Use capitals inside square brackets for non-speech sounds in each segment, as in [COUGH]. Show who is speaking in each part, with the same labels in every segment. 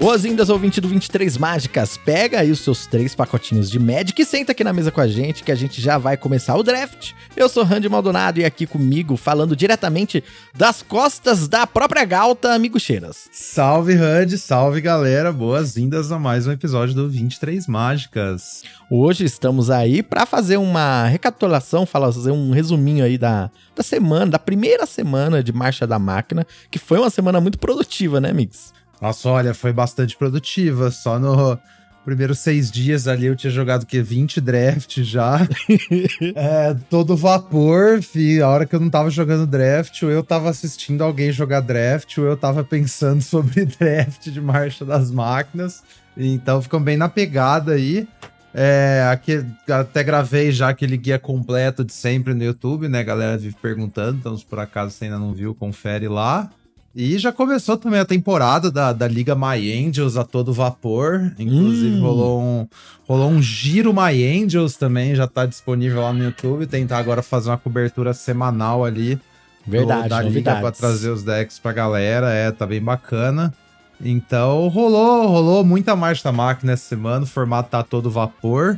Speaker 1: Boas-vindas, ouvinte do 23 Mágicas. Pega aí os seus três pacotinhos de Magic e senta aqui na mesa com a gente que a gente já vai começar o draft. Eu sou Randy Maldonado e aqui comigo, falando diretamente das costas da própria Galta, amigo Cheiras.
Speaker 2: Salve, Randy, salve, galera. Boas-vindas a mais um episódio do 23 Mágicas.
Speaker 1: Hoje estamos aí para fazer uma recapitulação, fazer um resuminho aí da, da semana, da primeira semana de Marcha da Máquina, que foi uma semana muito produtiva, né, Mix?
Speaker 2: Nossa, olha, foi bastante produtiva. Só no primeiros seis dias ali eu tinha jogado o quê? 20 draft já. [LAUGHS] é, todo vapor, fi. A hora que eu não tava jogando draft, ou eu tava assistindo alguém jogar draft, ou eu tava pensando [LAUGHS] sobre draft de marcha das máquinas. Então ficam bem na pegada aí. É, aqui, até gravei já aquele guia completo de sempre no YouTube, né? A galera vive perguntando, então se por acaso você ainda não viu, confere lá. E já começou também a temporada da, da Liga My Angels a todo vapor. Inclusive hum. rolou, um, rolou um giro My Angels também, já tá disponível lá no YouTube. Tentar agora fazer uma cobertura semanal ali.
Speaker 1: Verdade,
Speaker 2: do, da Liga pra trazer os decks pra galera. É, tá bem bacana. Então rolou, rolou muita marcha da máquina essa semana. O formato tá todo vapor.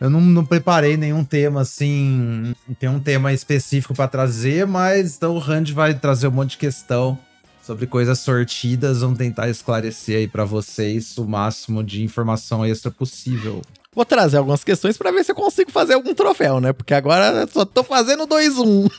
Speaker 2: Eu não, não preparei nenhum tema assim. Tem um tema específico para trazer, mas então o Randy vai trazer um monte de questão sobre coisas sortidas. Vamos tentar esclarecer aí para vocês o máximo de informação extra possível.
Speaker 1: Vou trazer algumas questões para ver se eu consigo fazer algum troféu, né? Porque agora eu só tô fazendo 2-1. [LAUGHS]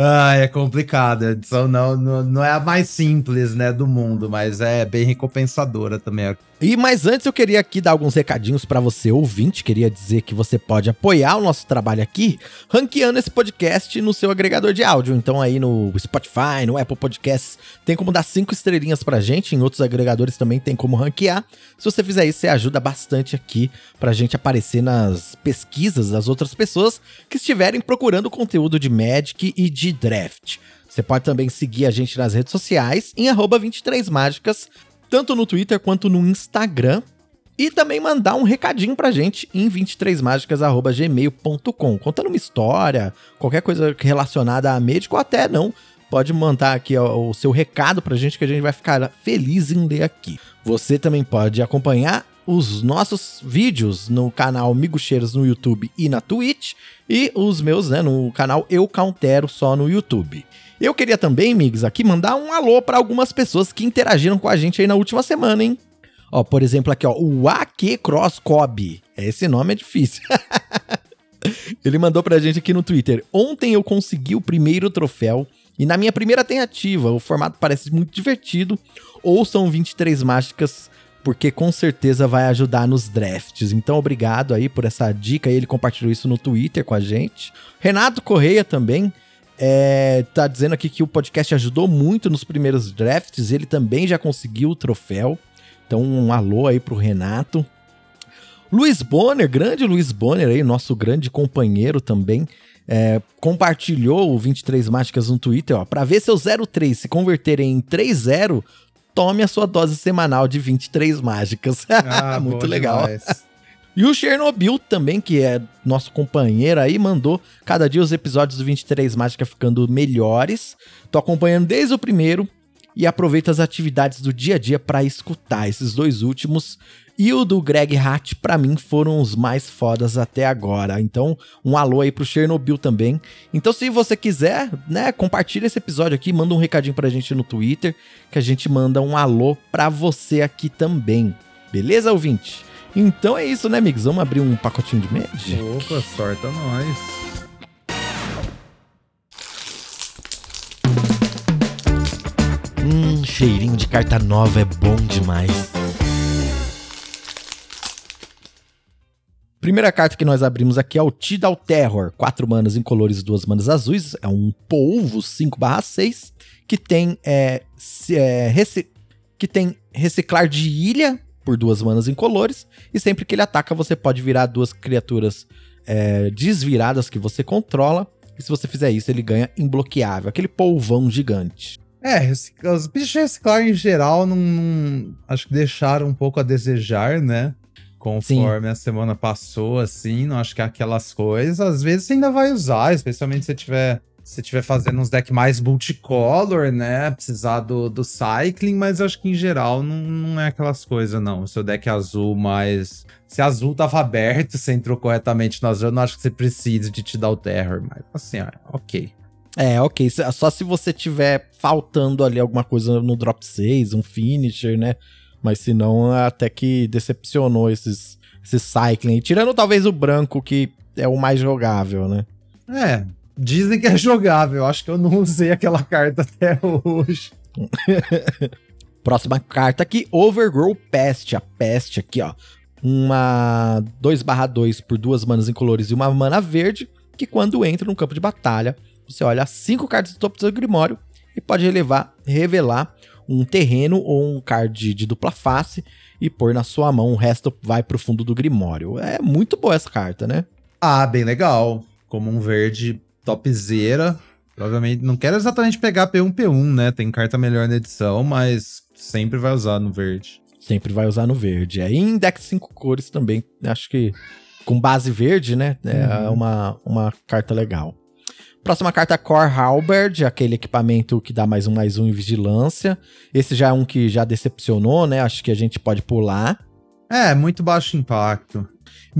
Speaker 2: Ah, é complicado. Então não, não, não é a mais simples, né, do mundo, mas é bem recompensadora também.
Speaker 1: E mas antes eu queria aqui dar alguns recadinhos para você ouvinte, queria dizer que você pode apoiar o nosso trabalho aqui, ranqueando esse podcast no seu agregador de áudio. Então aí no Spotify, no Apple Podcasts, tem como dar cinco estrelinhas pra gente, em outros agregadores também tem como ranquear. Se você fizer isso, você ajuda bastante aqui pra gente aparecer nas pesquisas das outras pessoas que estiverem procurando conteúdo de Magic e de Draft. Você pode também seguir a gente nas redes sociais em 23mágicas, tanto no Twitter quanto no Instagram. E também mandar um recadinho pra gente em 23mágicas.gmail.com, contando uma história, qualquer coisa relacionada a médico até não. Pode mandar aqui o seu recado pra gente que a gente vai ficar feliz em ler aqui. Você também pode acompanhar os nossos vídeos no canal Migucheiros no YouTube e na Twitch e os meus, né, no canal Eu Countero só no YouTube. Eu queria também, Migs, aqui mandar um alô para algumas pessoas que interagiram com a gente aí na última semana, hein? Ó, por exemplo, aqui, ó, o AK Cross Cobb. Esse nome é difícil. [LAUGHS] Ele mandou pra gente aqui no Twitter. Ontem eu consegui o primeiro troféu e na minha primeira tentativa, o formato parece muito divertido. Ou são 23 mágicas, porque com certeza vai ajudar nos drafts. Então, obrigado aí por essa dica. Ele compartilhou isso no Twitter com a gente. Renato Correia também é, tá dizendo aqui que o podcast ajudou muito nos primeiros drafts, ele também já conseguiu o troféu. Então, um alô aí pro Renato. Luiz Bonner, grande Luiz Bonner aí, nosso grande companheiro também, é, compartilhou o 23 Mágicas no Twitter, ó, para ver seu 03 se converter em 3-0, tome a sua dose semanal de 23 mágicas. [LAUGHS] Ah, Muito legal. Demais. E o Chernobyl também, que é nosso companheiro aí, mandou cada dia os episódios do 23 Mágica ficando melhores. Tô acompanhando desde o primeiro e aproveito as atividades do dia a dia para escutar esses dois últimos. E o do Greg Hatt, para mim, foram os mais fodas até agora. Então, um alô aí pro Chernobyl também. Então, se você quiser, né, compartilha esse episódio aqui, manda um recadinho pra gente no Twitter, que a gente manda um alô pra você aqui também. Beleza, ouvinte? Então é isso, né, amigos? Vamos abrir um pacotinho de Magic?
Speaker 2: Opa, sorta nós.
Speaker 1: Hum, cheirinho de carta nova é bom demais. Primeira carta que nós abrimos aqui é o Tidal Terror. 4 manas incolores e 2 manas azuis. É um polvo 5/6 que tem é, é, que tem reciclar de ilha por duas manas incolores, e sempre que ele ataca, você pode virar duas criaturas é, desviradas que você controla, e se você fizer isso, ele ganha imbloqueável, aquele polvão gigante.
Speaker 2: É, os bichos reciclar em geral não, não, acho que deixaram um pouco a desejar, né? Conforme Sim. a semana passou, assim, não acho que é aquelas coisas. Às vezes você ainda vai usar, especialmente se você tiver se estiver fazendo uns decks mais multicolor, né? Precisar do, do cycling, mas acho que em geral não, não é aquelas coisas, não. O seu deck azul mais. Se azul tava aberto, você entrou corretamente no azul, eu não acho que você precise de te dar o terror, mas assim, ó, ok.
Speaker 1: É, ok. Só se você tiver faltando ali alguma coisa no drop 6, um finisher, né? Mas se não, até que decepcionou esses, esses cycling. Tirando talvez o branco, que é o mais jogável, né?
Speaker 2: É, Dizem que é jogável. Acho que eu não usei aquela carta até hoje. [LAUGHS]
Speaker 1: Próxima carta aqui, Overgrow Pest. A Peste aqui, ó. Uma 2/2 por duas manas incolores e uma mana verde, que quando entra no campo de batalha, você olha cinco cartas do topo do seu grimório e pode relevar, revelar um terreno ou um card de dupla face e pôr na sua mão, o resto vai pro fundo do grimório. É muito boa essa carta, né?
Speaker 2: Ah, bem legal. Como um verde topzera. Provavelmente, não quero exatamente pegar P1, P1, né? Tem carta melhor na edição, mas sempre vai usar no verde.
Speaker 1: Sempre vai usar no verde. É, e em deck 5 cores também, acho que com base verde, né? É uhum. uma, uma carta legal. Próxima carta, Core Halberd, aquele equipamento que dá mais um mais um em vigilância. Esse já é um que já decepcionou, né? Acho que a gente pode pular.
Speaker 2: É, muito baixo impacto.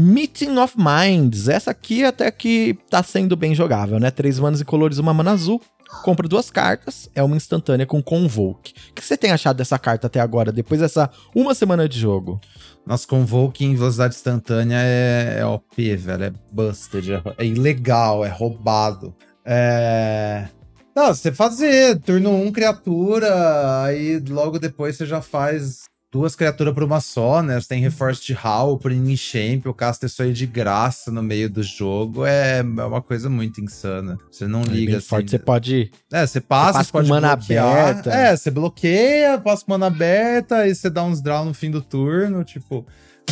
Speaker 1: Meeting of Minds. Essa aqui até que tá sendo bem jogável, né? Três manas e colores, uma mana azul. Compra duas cartas, é uma instantânea com Convoke. O que você tem achado dessa carta até agora, depois dessa uma semana de jogo?
Speaker 2: Nossa, Convoke em velocidade instantânea é, é OP, velho. É busted, é, é ilegal, é roubado. É. Não, você fazer turno 1 um, criatura, aí logo depois você já faz duas criaturas por uma só, né? Você tem reforço de Hall por Champ, o casta isso aí de graça no meio do jogo. É, é uma coisa muito insana. Você não é liga assim.
Speaker 1: Forte, você pode.
Speaker 2: É, você passa, você, passa pode
Speaker 1: mana bloquear. aberta.
Speaker 2: É, você bloqueia, passa com mana aberta, aí você dá uns draw no fim do turno, tipo.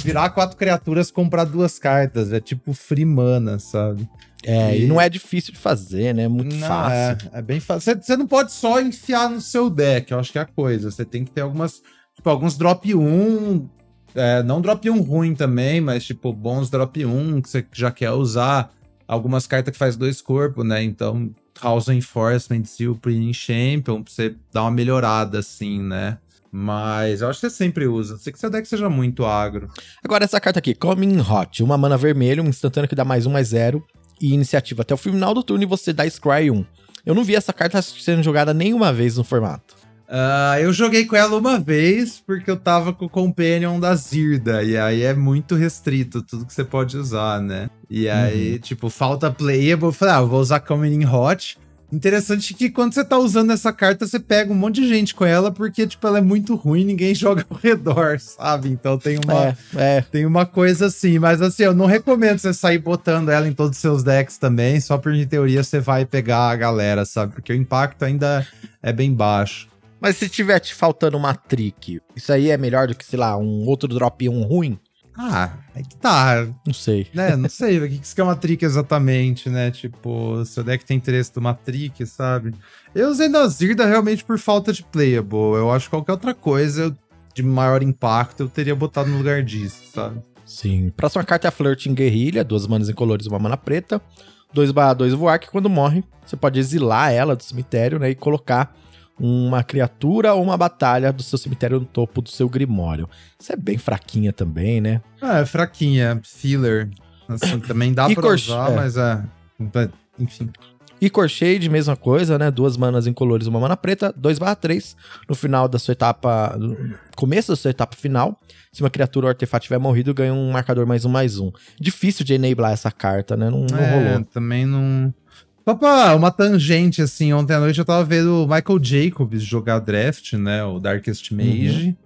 Speaker 2: Virar quatro criaturas, comprar duas cartas. É tipo free mana, sabe?
Speaker 1: É, e... e, não é difícil de fazer, né? É muito não, fácil.
Speaker 2: É, é bem fácil. Você não pode só enfiar no seu deck, eu acho que é a coisa. Você tem que ter algumas Tipo, alguns drop 1, é, não drop 1 ruim também, mas tipo, bons drop 1 que você já quer usar. Algumas cartas que faz dois corpos, né? Então, House Enforcement o Premium Champion, pra você dar uma melhorada assim, né? Mas eu acho que você sempre usa. Sei que seu deck seja muito agro.
Speaker 1: Agora, essa carta aqui, Coming Hot. Uma mana vermelha, um instantâneo que dá mais um, mais zero. E iniciativa até o final do turno e você dá Scry 1. Eu não vi essa carta sendo jogada nenhuma vez no formato.
Speaker 2: Uh, eu joguei com ela uma vez porque eu tava com o Companion da Zirda. E aí é muito restrito tudo que você pode usar, né? E aí, uhum. tipo, falta playable. Eu falei, ah, eu vou usar Coming Hot. Interessante que quando você tá usando essa carta, você pega um monte de gente com ela, porque, tipo, ela é muito ruim, ninguém [LAUGHS] joga ao redor, sabe? Então tem uma, é, é. tem uma coisa assim. Mas assim, eu não recomendo você sair botando ela em todos os seus decks também, só por em teoria você vai pegar a galera, sabe? Porque o impacto ainda é bem baixo.
Speaker 1: Mas se tiver te faltando uma trick, isso aí é melhor do que, sei lá, um outro drop 1 ruim?
Speaker 2: Ah, é que tá.
Speaker 1: Não sei.
Speaker 2: Né, não sei. O que, que é uma trick exatamente, né? Tipo, seu deck tem interesse numa trick, sabe? Eu usei na Zirda realmente por falta de playable. Eu acho que qualquer outra coisa de maior impacto eu teria botado no lugar disso, sabe?
Speaker 1: Sim. Próxima carta é a Flirting Guerrilha, duas manas em colores e uma mana preta. 2 2 voar, que quando morre, você pode exilar ela do cemitério, né? E colocar uma criatura ou uma batalha do seu cemitério no topo do seu grimório. Isso é bem fraquinha também, né?
Speaker 2: Ah, é fraquinha, filler. Assim, [COUGHS] também dá pra usar, é. mas é. Enfim.
Speaker 1: E Corshade, mesma coisa, né? Duas manas incolores, uma mana preta, 2/3 no final da sua etapa. começo da sua etapa final. Se uma criatura ou artefato tiver morrido, ganha um marcador mais um mais um. Difícil de enablar essa carta, né? Não, não é, rolou.
Speaker 2: Também não. Só pra uma tangente, assim, ontem à noite eu tava vendo o Michael Jacobs jogar draft, né? O Darkest Mage. Uhum.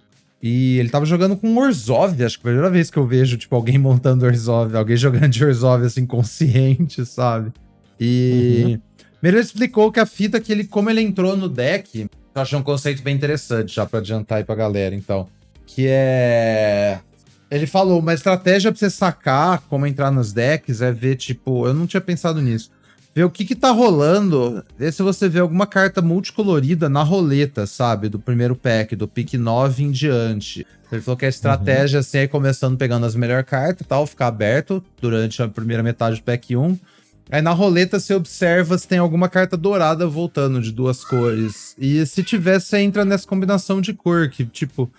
Speaker 2: E ele tava jogando com Orzhov, acho que é a primeira vez que eu vejo, tipo, alguém [LAUGHS] montando Orzhov, alguém jogando de Orzhov, assim, consciente, [LAUGHS] sabe? E... Uhum. Ele explicou que a fita que ele, como ele entrou no deck, eu achei um conceito bem interessante, já pra adiantar aí pra galera, então. Que é... Ele falou, uma estratégia pra você sacar como entrar nos decks é ver, tipo... Eu não tinha pensado nisso ver o que que tá rolando, ver se você vê alguma carta multicolorida na roleta, sabe? Do primeiro pack, do pick 9 em diante. Ele falou que a estratégia, uhum. assim, é começando pegando as melhores cartas e tal, ficar aberto durante a primeira metade do pack 1. Aí na roleta você observa se tem alguma carta dourada voltando de duas cores. E se tiver, você entra nessa combinação de cor, que tipo,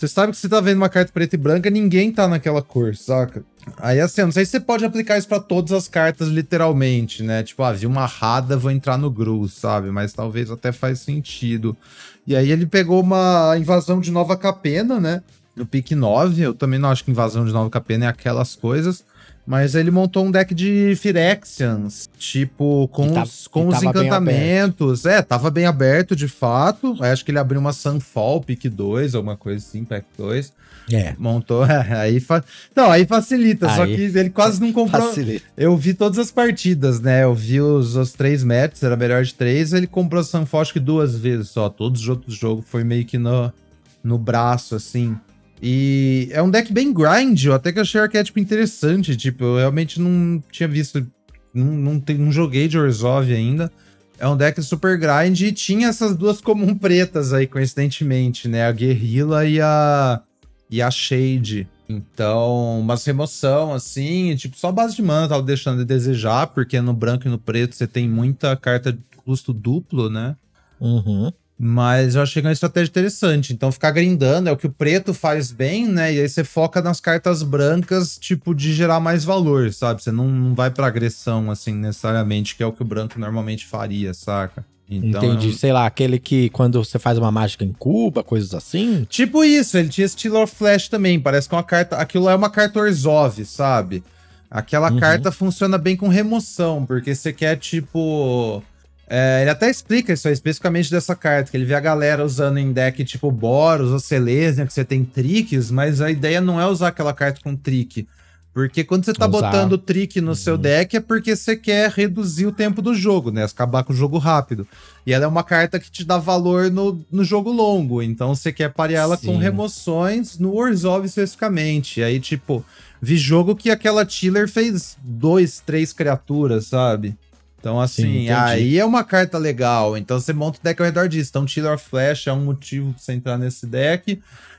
Speaker 2: você sabe que você tá vendo uma carta preta e branca, ninguém tá naquela cor, saca? Aí assim, eu não sei se você pode aplicar isso para todas as cartas literalmente, né? Tipo, ah, vi uma rada, vou entrar no Gru, sabe? Mas talvez até faz sentido. E aí ele pegou uma invasão de Nova Capena, né? No pick 9, eu também não acho que invasão de Nova Capena é aquelas coisas. Mas ele montou um deck de Phyrexians, tipo, com
Speaker 1: tá,
Speaker 2: os, com os encantamentos. É, tava bem aberto, de fato. Aí acho que ele abriu uma Sunfall, pick 2, alguma coisa assim, pack 2.
Speaker 1: É.
Speaker 2: Montou, [LAUGHS] é, aí fa... Não, aí facilita, aí, só que ele quase não comprou.
Speaker 1: Facilita.
Speaker 2: Eu vi todas as partidas, né? Eu vi os, os três matches, era melhor de três. Ele comprou Sunfall acho que duas vezes só. Todos os outros jogos foi meio que no, no braço, assim. E é um deck bem grind, eu até que achei arquétipo interessante. Tipo, eu realmente não tinha visto. Não, não, não joguei de Orzhov ainda. É um deck super grind e tinha essas duas [LAUGHS] comum pretas aí, coincidentemente, né? A Guerrilla e a. e a Shade. Então, umas remoção, assim, tipo, só base de mana tava deixando de desejar, porque no branco e no preto você tem muita carta de custo duplo, né?
Speaker 1: Uhum.
Speaker 2: Mas eu achei uma estratégia interessante. Então, ficar grindando é o que o preto faz bem, né? E aí você foca nas cartas brancas, tipo, de gerar mais valor, sabe? Você não, não vai pra agressão, assim, necessariamente, que é o que o branco normalmente faria, saca?
Speaker 1: Então, Entendi. Sei lá, aquele que quando você faz uma mágica em Cuba, coisas assim.
Speaker 2: Tipo isso, ele tinha Steel of Flash também. Parece que uma carta. Aquilo é uma carta Orzhov, sabe? Aquela uhum. carta funciona bem com remoção, porque você quer, tipo é, ele até explica isso aí, especificamente dessa carta, que ele vê a galera usando em deck tipo Boros ou Selesnya, que você tem tricks, mas a ideia não é usar aquela carta com trick. Porque quando você tá usar. botando trick no uhum. seu deck é porque você quer reduzir o tempo do jogo, né? Acabar com o jogo rápido. E ela é uma carta que te dá valor no, no jogo longo. Então você quer parear ela Sim. com remoções no Warzone especificamente. E aí, tipo, vi jogo que aquela Tiller fez dois, três criaturas, sabe? Então, assim, Sim, aí é uma carta legal. Então, você monta o deck ao redor disso. Então, Tiller of Flash é um motivo pra você entrar nesse deck.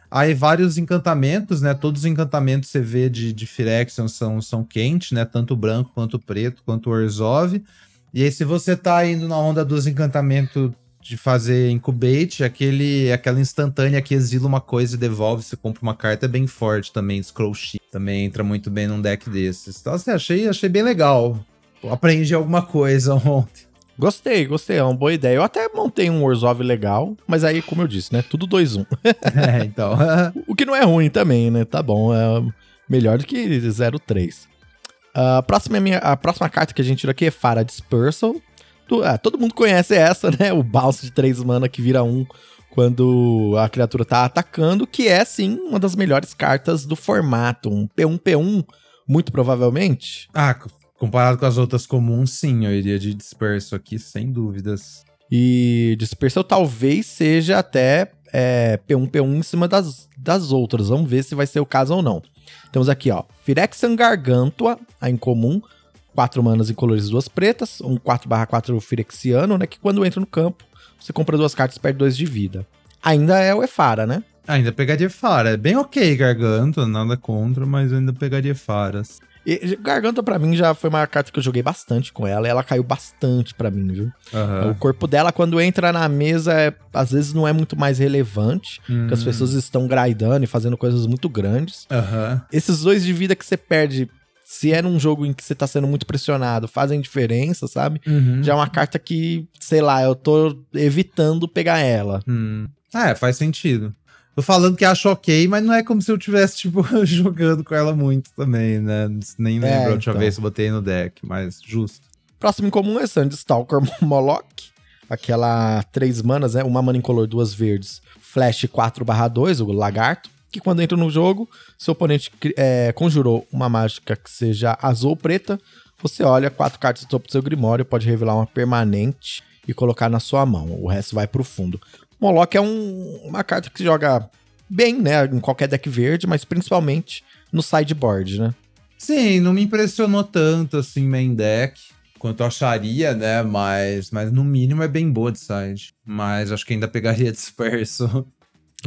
Speaker 2: Aí, vários encantamentos, né? Todos os encantamentos que você vê de, de Phyrexian são, são quentes, né? Tanto branco, quanto preto, quanto o Orzhov. E aí, se você tá indo na onda dos encantamentos de fazer incubate, aquele, aquela instantânea que exila uma coisa e devolve, você compra uma carta, é bem forte também, Scroll Sheet. Também entra muito bem num deck desses. Então, assim, achei, achei bem legal aprendi alguma coisa ontem.
Speaker 1: Gostei, gostei, é uma boa ideia. Eu até montei um Orzhov legal, mas aí, como eu disse, né? Tudo 2-1. [LAUGHS]
Speaker 2: é, então. [LAUGHS]
Speaker 1: o que não é ruim também, né? Tá bom, é melhor do que 0-3. Uh, a, próxima, minha, a próxima carta que a gente tira aqui é Fara Dispersal. Ah, todo mundo conhece essa, né? O bounce de 3 mana que vira 1 um quando a criatura tá atacando, que é, sim, uma das melhores cartas do formato. Um P1-P1, muito provavelmente.
Speaker 2: Ah, Comparado com as outras comuns, sim, eu iria de disperso aqui, sem dúvidas.
Speaker 1: E disperso talvez seja até é, P1, P1 em cima das, das outras. Vamos ver se vai ser o caso ou não. Temos aqui, ó, Phyrexian Gargantua, a incomum, 4 manas em colores duas pretas, um 4/4 Phyrexiano, né, que quando entra no campo, você compra duas cartas e perde 2 de vida. Ainda é o Efara, né?
Speaker 2: Ainda pegaria Efara. É bem ok, Gargantua, nada contra, mas ainda pegaria Faras.
Speaker 1: E Garganta, para mim, já foi uma carta que eu joguei bastante com ela. E ela caiu bastante para mim, viu? Uhum. O corpo dela, quando entra na mesa, é, às vezes não é muito mais relevante. Porque as hum. pessoas estão grindando e fazendo coisas muito grandes.
Speaker 2: Uhum.
Speaker 1: Esses dois de vida que você perde, se é num jogo em que você tá sendo muito pressionado, fazem diferença, sabe?
Speaker 2: Uhum.
Speaker 1: Já é uma carta que, sei lá, eu tô evitando pegar ela.
Speaker 2: Hum. É, faz sentido. Tô falando que acho ok, mas não é como se eu tivesse, tipo, [LAUGHS] jogando com ela muito também, né? Nem lembro é, a última então. vez que eu botei no deck, mas justo.
Speaker 1: Próximo em comum é Sandstalker [LAUGHS] Moloch. Aquela três manas, né? Uma mana incolor, duas verdes. Flash 4 2, o lagarto. Que quando entra no jogo, seu oponente é, conjurou uma mágica que seja azul ou preta. Você olha quatro cartas do topo do seu grimório, pode revelar uma permanente e colocar na sua mão. O resto vai pro fundo. Moloch é um, uma carta que se joga bem, né? Em qualquer deck verde, mas principalmente no sideboard, né?
Speaker 2: Sim, não me impressionou tanto assim main deck quanto eu acharia, né? Mas, mas no mínimo é bem boa de side. Mas acho que ainda pegaria [LAUGHS] disperso.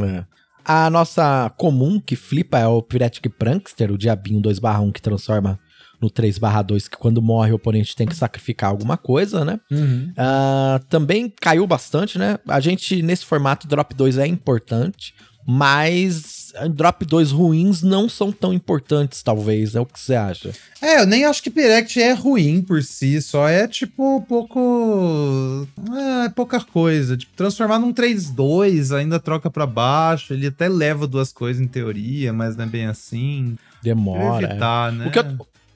Speaker 1: É. A nossa comum que flipa é o Pyretic Prankster, o diabinho 2/1 que transforma no 3/2, que quando morre o oponente tem que sacrificar alguma coisa, né?
Speaker 2: Uhum.
Speaker 1: Uh, também caiu bastante, né? A gente, nesse formato, drop 2 é importante, mas drop 2 ruins não são tão importantes, talvez, né? O que você acha?
Speaker 2: É, eu nem acho que Pirect é ruim por si, só é tipo um pouco. É, pouca coisa. Tipo, transformar num 3-2, ainda troca para baixo, ele até leva duas coisas em teoria, mas não é bem assim.
Speaker 1: Demora.
Speaker 2: Evitar, é. né?
Speaker 1: O que, eu,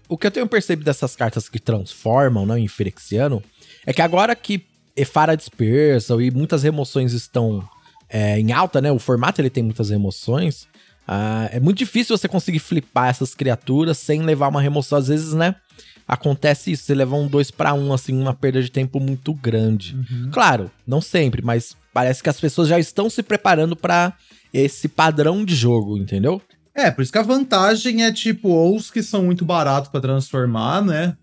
Speaker 1: o que eu tenho percebido dessas cartas que transformam, né, em Phyrexiano, é que agora que Efara dispersa e muitas remoções estão é, em alta, né? O formato ele tem muitas remoções. Ah, é muito difícil você conseguir flipar essas criaturas sem levar uma remoção. Às vezes, né? Acontece isso, você leva um 2 para 1, um, assim, uma perda de tempo muito grande.
Speaker 2: Uhum.
Speaker 1: Claro, não sempre, mas parece que as pessoas já estão se preparando para esse padrão de jogo, entendeu?
Speaker 2: É, por isso que a vantagem é tipo, ou os que são muito baratos para transformar, né?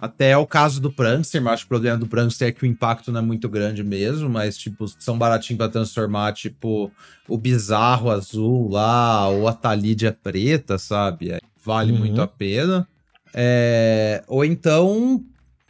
Speaker 2: Até o caso do Prankster, mas acho que o problema do Prankster é que o impacto não é muito grande mesmo, mas, tipo, são baratinhos pra transformar, tipo, o bizarro azul lá, ou a Talídia preta, sabe? Vale
Speaker 1: Uhum.
Speaker 2: muito a pena. É... Ou então,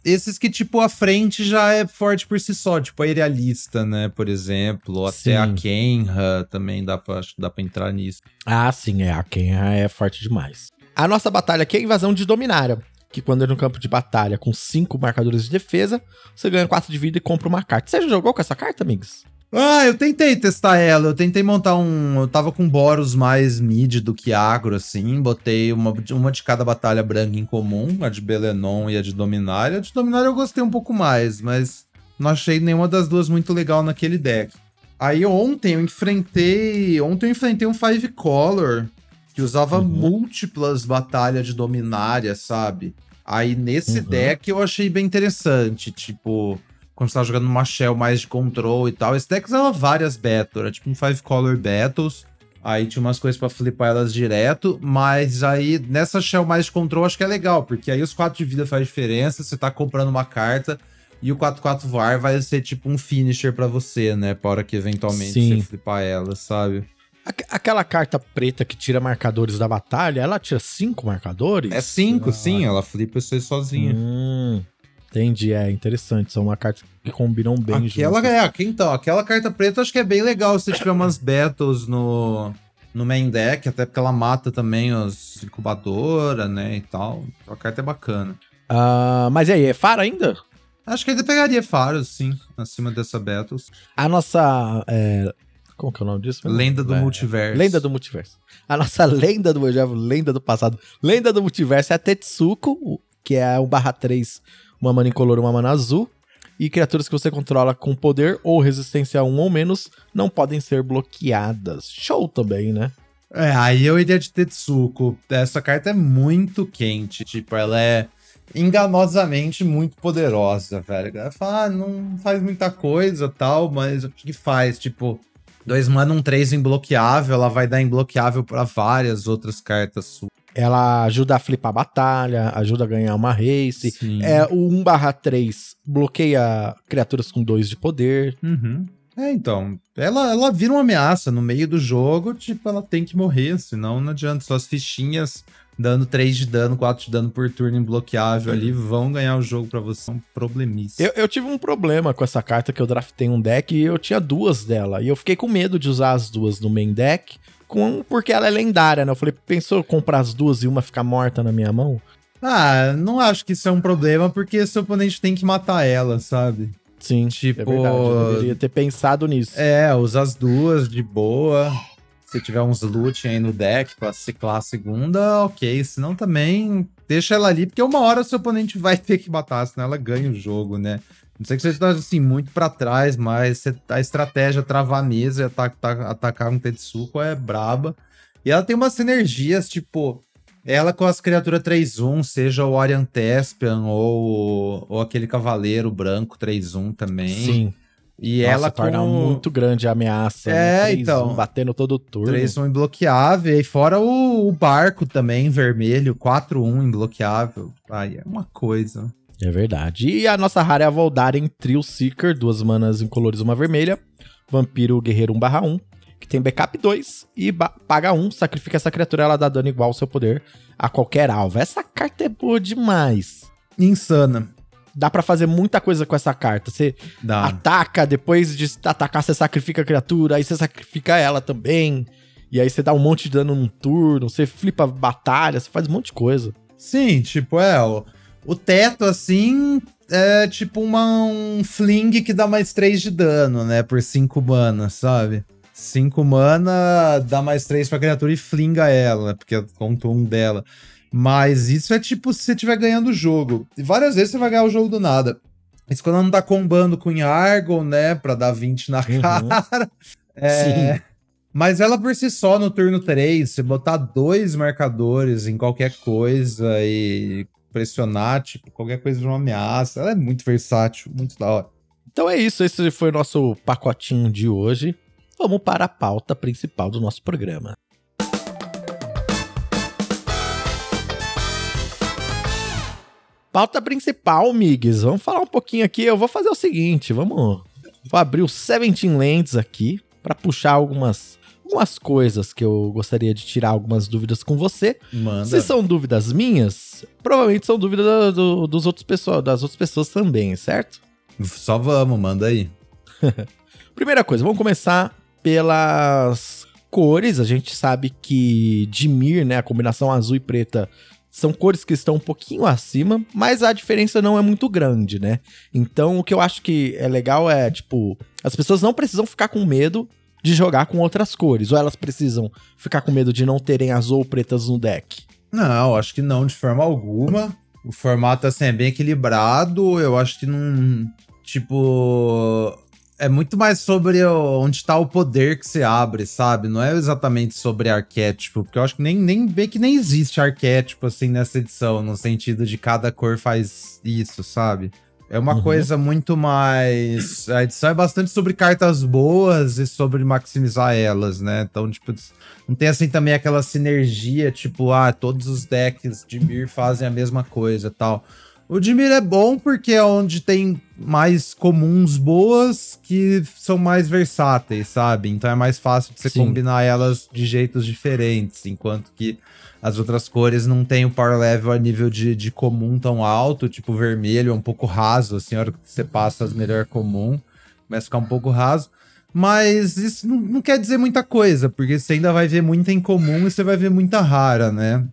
Speaker 2: esses que, tipo, a frente já é forte por si só, tipo a Aerialista, né, por exemplo, ou até a Kenra também dá pra, acho que dá pra entrar nisso.
Speaker 1: Ah, sim, é. A Kenra é forte demais. A nossa batalha aqui é a invasão de Dominária. Que quando é no campo de batalha com cinco marcadores de defesa, você ganha 4 de vida e compra uma carta. Você já jogou com essa carta, amigos?
Speaker 2: Ah, eu tentei testar ela. Eu tentei montar um. Eu tava com Boros mais mid do que agro, assim. Botei uma, uma de cada batalha branca em comum, a de Belenon e a de Dominária. A de Dominária eu gostei um pouco mais, mas não achei nenhuma das duas muito legal naquele deck. Aí ontem eu enfrentei. Ontem eu enfrentei um Five Color que usava
Speaker 1: Uhum.
Speaker 2: múltiplas batalhas de Dominária, sabe? Aí nesse
Speaker 1: Uhum.
Speaker 2: deck eu achei bem interessante. Tipo, quando você tá jogando uma shell mais de control e tal. Esse deck usava várias battles, era tipo um five color battles. Aí tinha umas coisas pra flipar elas direto, mas aí nessa shell mais de control acho que é legal, porque aí os 4 de vida faz diferença, você tá comprando uma carta e o 4-4 VAR vai ser tipo um finisher pra você, né? Pra hora que eventualmente
Speaker 1: Sim.
Speaker 2: você flipar ela, sabe?
Speaker 1: Aqu- Aquela carta preta que tira marcadores da batalha, ela tira cinco marcadores?
Speaker 2: É 5,
Speaker 1: Ah,
Speaker 2: sim, ela flipa isso aí sozinha.
Speaker 1: Hum, entendi, é interessante. São uma carta que combinam bem
Speaker 2: Aquela
Speaker 1: juntas.
Speaker 2: é, aqui, então, aquela carta preta eu acho que é bem legal se tiver umas [COUGHS] battles no, no main deck, até porque ela mata também os incubadora, né, e tal. A carta é bacana.
Speaker 1: Ah, mas e aí, é Fara ainda?
Speaker 2: Acho que ainda pegaria Faros, sim, acima dessa battles.
Speaker 1: A nossa. é, Como que é o nome disso?
Speaker 2: Lenda do
Speaker 1: É,
Speaker 2: multiverso.
Speaker 1: Lenda do multiverso. A nossa [LAUGHS] lenda do já- lenda do passado. Lenda do multiverso é a Tetsuko, que é um barra 3, uma mana incolor, uma mana azul. E criaturas que você controla com poder ou resistência 1 ou menos não podem ser bloqueadas. Show também, né?
Speaker 2: É, aí eu iria de Tetsuko. Essa carta é muito quente. Tipo, ela é enganosamente muito poderosa, velho. Ela fala, ah, não faz muita coisa tal, mas o que faz? Tipo, dois mana, um três imbloqueável, ela vai dar imbloqueável pra várias outras cartas suas.
Speaker 1: Ela ajuda a flipar a batalha, ajuda a ganhar uma race.
Speaker 2: Sim.
Speaker 1: É, o 1 barra 3 bloqueia criaturas com 2 de poder.
Speaker 2: Uhum. É, então, ela, ela vira uma ameaça no meio do jogo, tipo, ela tem que morrer, senão não adianta. Suas fichinhas dando 3 de dano, 4 de dano por turno imbloqueável ali, vão ganhar o jogo pra você. É um problemíssimo.
Speaker 1: Eu, eu tive um problema com essa carta que eu draftei um deck e eu tinha duas dela. E eu fiquei com medo de usar as duas no main deck, com, porque ela é lendária, né? Eu falei, pensou eu comprar as duas e uma ficar morta na minha mão?
Speaker 2: Ah, não acho que isso é um problema, porque seu oponente tem que matar ela, sabe?
Speaker 1: Sim,
Speaker 2: Tipo,
Speaker 1: é verdade. Eu deveria ter pensado nisso.
Speaker 2: É, usa as duas de boa. Se tiver uns loot aí no deck pra ciclar a segunda, ok. Senão também deixa ela ali, porque uma hora seu oponente vai [LAUGHS] ter que matar, senão ela ganha o jogo, né? Não sei que você esteja assim, muito pra trás, mas você- a estratégia travar a mesa e ata- ata- atacar um Tetsuko é braba. E ela tem umas sinergias, tipo, ela com as criaturas 3-1, seja o Orion Tespian ou, ou aquele Cavaleiro Branco 3-1 também.
Speaker 1: Sim.
Speaker 2: E
Speaker 1: Nossa,
Speaker 2: ela
Speaker 1: torna
Speaker 2: com
Speaker 1: muito grande a ameaça.
Speaker 2: É,
Speaker 1: né?
Speaker 2: Então.
Speaker 1: batendo todo turno.
Speaker 2: 3-1 imbloqueável. E fora o, o barco também, vermelho, 4-1 imbloqueável. Ai, é uma coisa.
Speaker 1: É verdade. E a nossa rara é a Voldaren Trio Seeker, duas manas incolores, uma vermelha. Vampiro Guerreiro 1/1. que tem backup 2 e paga 1, um, sacrifica essa criatura, ela dá dano igual ao seu poder a qualquer alvo. Essa carta é boa demais.
Speaker 2: Insana.
Speaker 1: Dá para fazer muita coisa com essa carta. Você Dá. ataca, depois de atacar, você sacrifica a criatura, aí você sacrifica ela também. E aí você dá um monte de dano num turno, você flipa batalha, você faz um monte de coisa.
Speaker 2: Sim, tipo, é, o, o teto, assim, é tipo uma, um fling que dá mais 3 de dano, né? Por 5 mana, sabe? 5 mana, dá mais 3 pra criatura e flinga ela, porque conta um dela. Mas isso é tipo se você estiver ganhando o jogo. E várias vezes você vai ganhar o jogo do nada. Isso quando não tá combando com Argon, né? Pra dar 20 na uhum. cara. [LAUGHS] É... Sim. Mas ela por si só, no turno 3, você botar dois marcadores em qualquer coisa e pressionar, tipo, qualquer coisa de uma ameaça, ela é muito versátil, muito da hora.
Speaker 1: Então é isso, esse foi o nosso pacotinho de hoje. Vamos para a pauta principal do nosso programa. Pauta principal, Migs. Vamos falar um pouquinho aqui. Eu vou fazer o seguinte, vamos... Vou abrir o Seventeen Lands aqui para puxar algumas algumas coisas que eu gostaria de tirar algumas dúvidas com você.
Speaker 2: Manda.
Speaker 1: Se são dúvidas minhas, provavelmente são dúvidas do, dos outros pessoas, das outras pessoas também, certo?
Speaker 2: Só vamos, manda aí. [LAUGHS]
Speaker 1: Primeira coisa, vamos começar pelas cores. A gente sabe que Dimir, né, a combinação azul e preta, são cores que estão um pouquinho acima, mas a diferença não é muito grande, né? Então, o que eu acho que é legal é, tipo, as pessoas não precisam ficar com medo de jogar com outras cores? Ou elas precisam ficar com medo de não terem azul ou pretas no deck?
Speaker 2: Não, acho que não, de forma alguma. O formato, assim, é bem equilibrado. Eu acho que não. Tipo. É muito mais sobre onde está o poder que você abre, sabe? Não é exatamente sobre arquétipo, porque eu acho que nem, nem bem que nem existe arquétipo assim nessa edição, no sentido de cada cor faz isso, sabe? É uma uhum. coisa muito mais. A edição é bastante sobre cartas boas e sobre maximizar elas, né? Então, tipo, não tem assim também aquela sinergia, tipo, ah, todos os decks de Mir fazem a mesma coisa tal. O Dimir é bom porque é onde tem mais comuns boas que são mais versáteis, sabe? Então é mais fácil de você Sim. combinar elas de jeitos diferentes, enquanto que as outras cores não tem o power level a nível de, de comum tão alto, tipo vermelho é um pouco raso, assim, a hora que você passa as melhor comum, começa a ficar um pouco raso. Mas isso não, não, quer dizer muita coisa, porque você ainda vai ver muita em comum e você vai ver muita rara, né?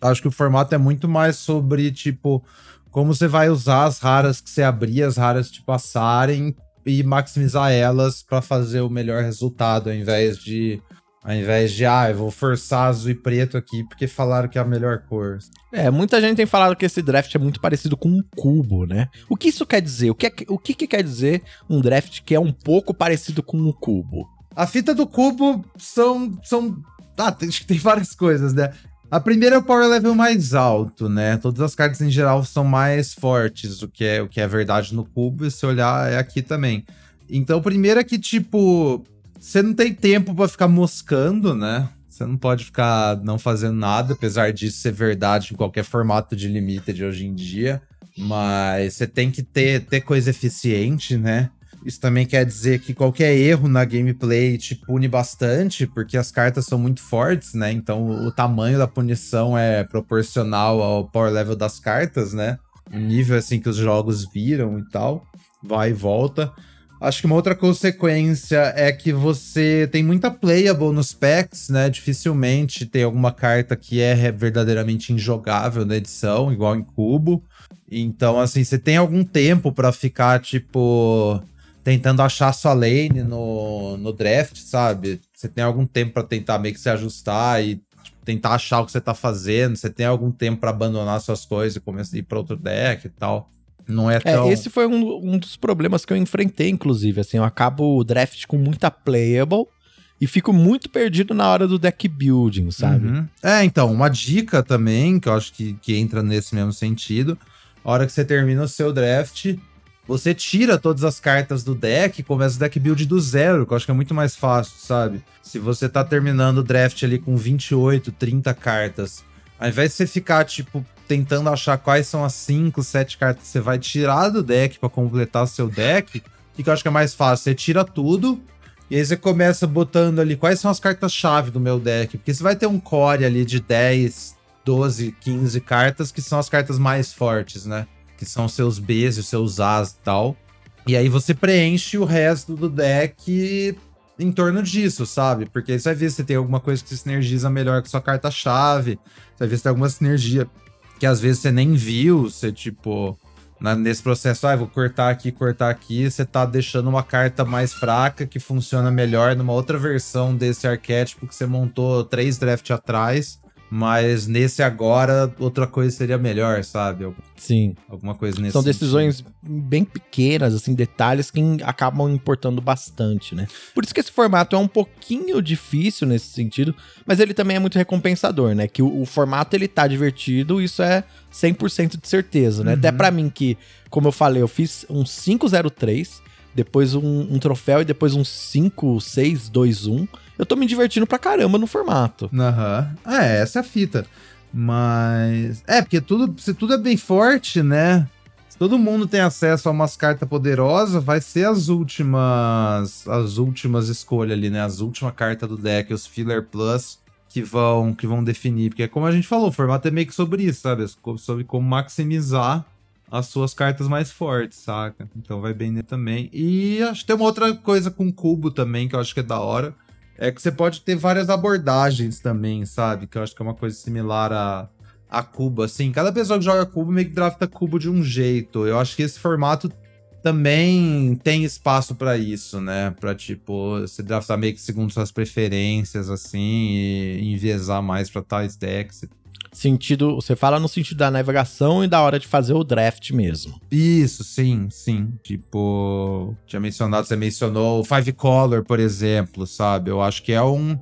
Speaker 2: Acho que o formato é muito mais sobre, tipo, como você vai usar as raras que você abrir, as raras te passarem e maximizar elas para fazer o melhor resultado, ao invés de ao invés de, ah, eu vou forçar azul e preto aqui porque falaram que é a melhor cor.
Speaker 1: É, muita gente tem falado que esse draft é muito parecido com um cubo, né? O que isso quer dizer? O que, é, o que, que quer dizer um draft que é um pouco parecido com um cubo?
Speaker 2: A fita do cubo são. são ah, tem, tem várias coisas, né? A primeira é o power level mais alto, né? Todas as cartas em geral são mais fortes, o que é, o que é verdade no cubo, e se olhar é aqui também. Então, primeiro é que, tipo, você não tem tempo para ficar moscando, né? Você não pode ficar não fazendo nada, apesar disso ser verdade em qualquer formato de limited hoje em dia. Mas você tem que ter, ter coisa eficiente, né? Isso também quer dizer que qualquer erro na gameplay te pune bastante, porque as cartas são muito fortes, né? Então o tamanho da punição é proporcional ao power level das cartas, né? O nível assim que os jogos viram e tal, vai e volta. Acho que uma outra consequência é que você tem muita playable nos packs, né? Dificilmente tem alguma carta que é verdadeiramente injogável na edição, igual em Cubo. Então, assim, você tem algum tempo para ficar, tipo, tentando achar sua lane no, no draft, sabe? Você tem algum tempo para tentar meio que se ajustar e tipo, tentar achar o que você tá fazendo. Você tem algum tempo para abandonar suas coisas e começar a ir pra outro deck e tal. Não é, é tão.
Speaker 1: É, esse foi um, um dos problemas que eu enfrentei, inclusive. Assim, eu acabo o draft com muita playable e fico muito perdido na hora do deck building, sabe? Uhum.
Speaker 2: É, então, uma dica também, que eu acho que, que entra nesse mesmo sentido. A hora que você termina o seu draft, você tira todas as cartas do deck e começa o deck build do zero, que eu acho que é muito mais fácil, sabe? Se você tá terminando o draft ali com 28, 30 cartas, ao invés de você ficar, tipo, tentando achar quais são as 5, 7 cartas que você vai tirar do deck para completar seu deck. O que eu acho que é mais fácil? Você tira tudo E aí você começa botando ali quais são as cartas-chave do meu deck. Porque você vai ter um core ali de 10, 12, 15 cartas, que são as cartas mais fortes, né? Que são seus Bs e seus As e tal. E aí você preenche o resto do deck em torno disso, sabe? Porque aí você vai ver se tem alguma coisa que se sinergiza melhor com sua carta-chave. Você vai ver se tem alguma sinergia que às vezes você nem viu, você tipo nesse processo, ah, vou cortar aqui, cortar aqui, você tá deixando uma carta mais fraca que funciona melhor numa outra versão desse arquétipo que você montou três drafts atrás. Mas nesse agora, outra coisa seria melhor, sabe?
Speaker 1: Sim.
Speaker 2: Alguma coisa nesse
Speaker 1: São decisões sentido. bem pequenas, assim, detalhes que acabam importando bastante, né? Por isso que esse formato é um pouquinho difícil nesse sentido, mas ele também é muito recompensador, né? Que o, o formato, ele tá divertido, isso é 100% de certeza, né? Uhum. Até para mim que, como eu falei, eu fiz um 503, depois um, um troféu e depois um 5, 6, 2, 1 eu tô me divertindo pra caramba no formato.
Speaker 2: Aham. Uhum. É, essa é a fita. Mas. É, porque tudo, se tudo é bem forte, né? Se todo mundo tem acesso a umas cartas poderosas, vai ser as últimas. As últimas escolhas ali, né? As últimas cartas do deck, os Filler Plus, que vão, que vão definir. Porque, como a gente falou, o formato é meio que sobre isso, sabe? Sobre como maximizar as suas cartas mais fortes, saca? Então vai bem também. E acho que tem uma outra coisa com cubo também, que eu acho que é da hora é que você pode ter várias abordagens também, sabe? Que eu acho que é uma coisa similar a, a cubo, assim. Cada pessoa que joga cubo meio que drafta cubo de um jeito. Eu acho que esse formato também tem espaço para isso, né? Pra, tipo, você draftar meio que segundo suas preferências, assim, e enviesar mais pra tais decks
Speaker 1: Sentido, você fala no sentido da navegação e da hora de fazer o draft mesmo.
Speaker 2: Isso, sim, sim. Tipo, tinha mencionado, você mencionou o Five Color, por exemplo, sabe? Eu acho que é um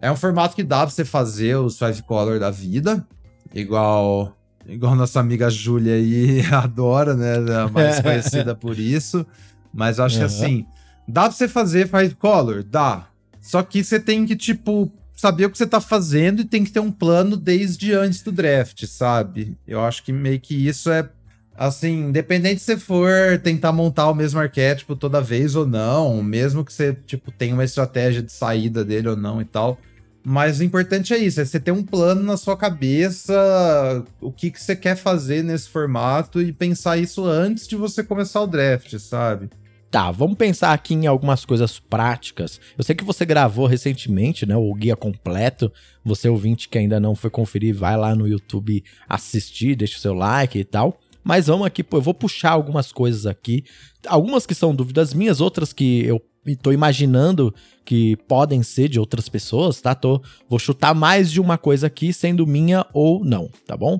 Speaker 2: é um formato que dá pra você fazer os Five Color da vida, igual igual nossa amiga Júlia aí [LAUGHS] adora, né? A mais [LAUGHS] conhecida por isso. Mas eu acho uhum. que assim, dá pra você fazer Five Color? Dá. Só que você tem que, tipo, saber o que você tá fazendo e tem que ter um plano desde antes do draft, sabe? Eu acho que meio que isso é assim, independente se você for tentar montar o mesmo arquétipo toda vez ou não, mesmo que você, tipo, tenha uma estratégia de saída dele ou não e tal. Mas o importante é isso, é você ter um plano na sua cabeça, o que, que você quer fazer nesse formato e pensar isso antes de você começar o draft, sabe?
Speaker 1: Tá, vamos pensar aqui em algumas coisas práticas. Eu sei que você gravou recentemente, né, o guia completo. Você ouvinte que ainda não foi conferir, vai lá no YouTube assistir, deixa o seu like e tal. Mas vamos aqui, eu vou puxar algumas coisas aqui. Algumas que são dúvidas minhas, outras que eu tô imaginando que podem ser de outras pessoas, tá? Tô, vou chutar mais de uma coisa aqui, sendo minha ou não, tá bom?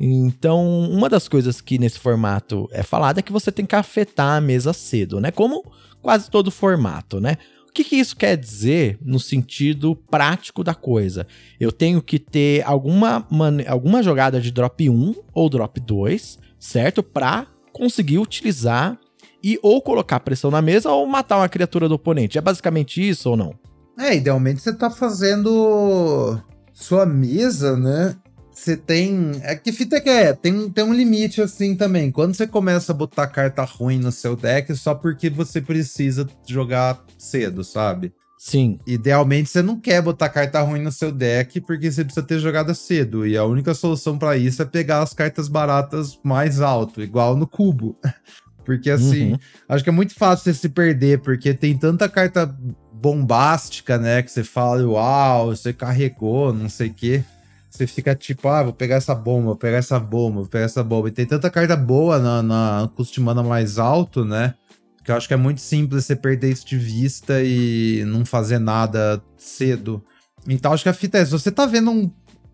Speaker 1: Então, uma das coisas que nesse formato é falada é que você tem que afetar a mesa cedo, né? Como quase todo formato, né? O que, que isso quer dizer no sentido prático da coisa? Eu tenho que ter alguma, alguma jogada de drop 1 ou drop 2, certo? Para conseguir utilizar e ou colocar pressão na mesa ou matar uma criatura do oponente. É basicamente isso ou não?
Speaker 2: É, idealmente você tá fazendo sua mesa, né? você tem. É que fita que é, tem, tem um limite assim também. Quando você começa a botar carta ruim no seu deck, só porque você precisa jogar cedo, sabe?
Speaker 1: Sim.
Speaker 2: Idealmente você não quer botar carta ruim no seu deck porque você precisa ter jogada cedo. E a única solução para isso é pegar as cartas baratas mais alto, igual no cubo. [LAUGHS] porque assim, uhum. acho que é muito fácil você se perder, porque tem tanta carta bombástica, né? Que você fala, uau, você carregou, não sei o quê você fica tipo, ah, vou pegar essa bomba, vou pegar essa bomba, vou pegar essa bomba. E tem tanta carta boa na, na custo mana mais alto, né? Que eu acho que é muito simples você perder isso de vista e não fazer nada cedo. Então acho que a fita é, se você tá vendo um,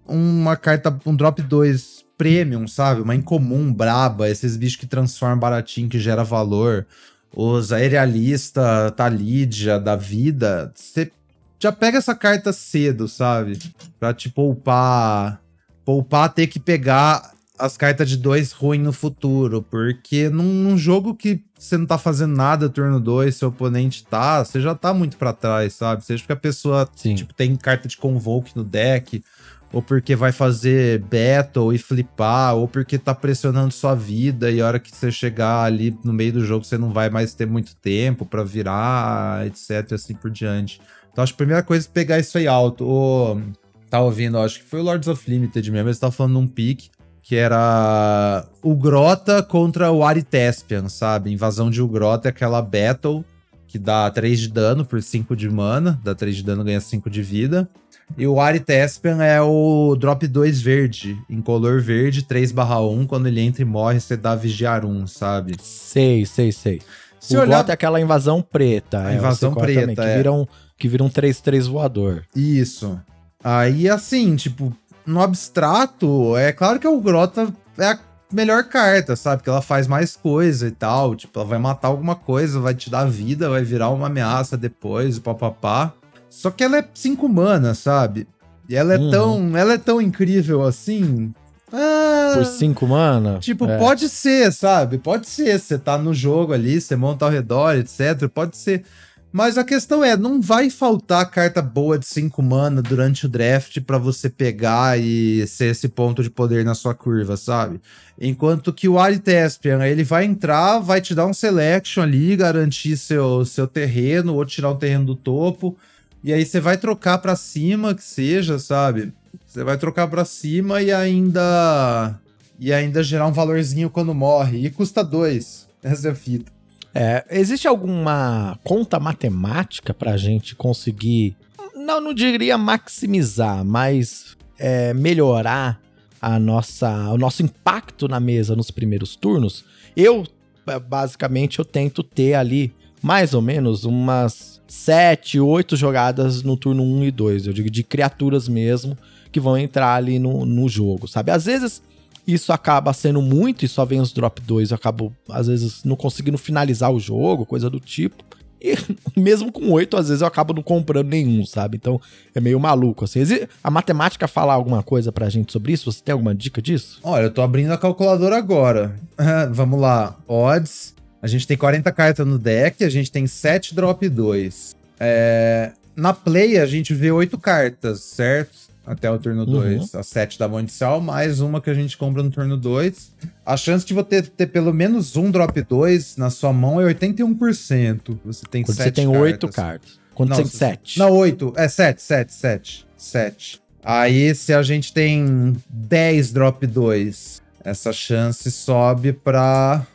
Speaker 2: uma carta, um drop 2 premium, sabe? Uma incomum, braba, esses bichos que transformam baratinho, que gera valor. Os aerialista, Talídia da vida, você já pega essa carta cedo, sabe? Pra te poupar. Poupar ter que pegar as cartas de dois ruins no futuro. Porque num, num, jogo que você não tá fazendo nada turno 2, seu oponente tá, você já tá muito para trás, sabe? Seja porque a pessoa tipo, tem carta de Convoke no deck, ou porque vai fazer battle e flipar, ou porque tá pressionando sua vida e a hora que você chegar ali no meio do jogo você não vai mais ter muito tempo para virar, etc, assim por diante. Então acho que a primeira coisa é pegar isso aí alto. O, tá ouvindo, acho que foi o Lords of Limited mesmo, eles estavam falando num pique que era o Grota contra o Aritespian, sabe? Invasão de Ugrota é aquela battle que dá 3 de dano por 5 de mana, dá 3 de dano, ganha 5 de vida. E o Aritespian é o drop 2 verde, em color verde, 3/1, quando ele entra e morre, você dá vigiar 1, sabe?
Speaker 1: Sei, sei, sei.
Speaker 2: Se
Speaker 1: o
Speaker 2: olhar-
Speaker 1: Gota é aquela invasão preta.
Speaker 2: A
Speaker 1: é,
Speaker 2: invasão
Speaker 1: qual
Speaker 2: preta,
Speaker 1: também, que
Speaker 2: é.
Speaker 1: vira um que vira um 3-3 voador.
Speaker 2: Isso. Aí, assim, tipo, no abstrato, é claro que o Grota é a melhor carta, sabe? Que ela faz mais coisa e tal. Tipo, ela vai matar alguma coisa, vai te dar vida, vai virar uma ameaça depois, papapá. Só que ela é 5 mana, sabe? E ela é
Speaker 1: Uhum.
Speaker 2: tão. Ela é tão incrível assim. Ah,
Speaker 1: Por 5 mana.
Speaker 2: Tipo,
Speaker 1: é.
Speaker 2: pode ser, sabe? Pode ser. Você tá no jogo ali, você monta ao redor, etc. Pode ser. Mas a questão é, não vai faltar carta boa de 5 mana durante o draft pra você pegar e ser esse ponto de poder na sua curva, sabe? Enquanto que o Aritespian, ele vai entrar, vai te dar um selection ali, garantir seu, seu terreno, ou tirar o terreno do topo. E aí você vai trocar pra cima, que seja, sabe? Você vai trocar pra cima e ainda e ainda gerar um valorzinho quando morre. E custa dois. [LAUGHS] Essa é fita.
Speaker 1: É, existe alguma conta matemática pra gente conseguir, não, não diria maximizar, mas é, melhorar a nossa, o nosso impacto na mesa nos primeiros turnos? Eu, ba- basicamente, eu tento ter ali mais ou menos umas 7, 8 jogadas no turno 1 e 2, eu digo de criaturas mesmo, que vão entrar ali no, no jogo, sabe? Às vezes isso acaba sendo muito e só vem os drop 2, eu acabo, às vezes, não conseguindo finalizar o jogo, coisa do tipo. E [LAUGHS] mesmo com 8, às vezes eu acabo não comprando nenhum, sabe? Então é meio maluco, assim. A matemática fala alguma coisa pra gente sobre isso? Você tem alguma dica disso?
Speaker 2: Olha, eu tô abrindo a calculadora agora. [LAUGHS] Vamos lá. Odds. A gente tem 40 cartas no deck, a gente tem 7 drop 2. É, Na play, a gente vê 8 cartas, certo? Até o turno
Speaker 1: Uhum.
Speaker 2: 2. As 7 da mão inicial, mais uma que a gente compra no turno 2. A chance de você ter pelo menos um drop 2 na sua mão é 81%. Você tem
Speaker 1: Quando
Speaker 2: 7
Speaker 1: você tem 8 cartas. Quando
Speaker 2: Não,
Speaker 1: você tem
Speaker 2: se-
Speaker 1: 7.
Speaker 2: Não, 8. É 7, 7, 7. 7. Aí, se a gente tem 10 drop 2, essa chance sobe pra.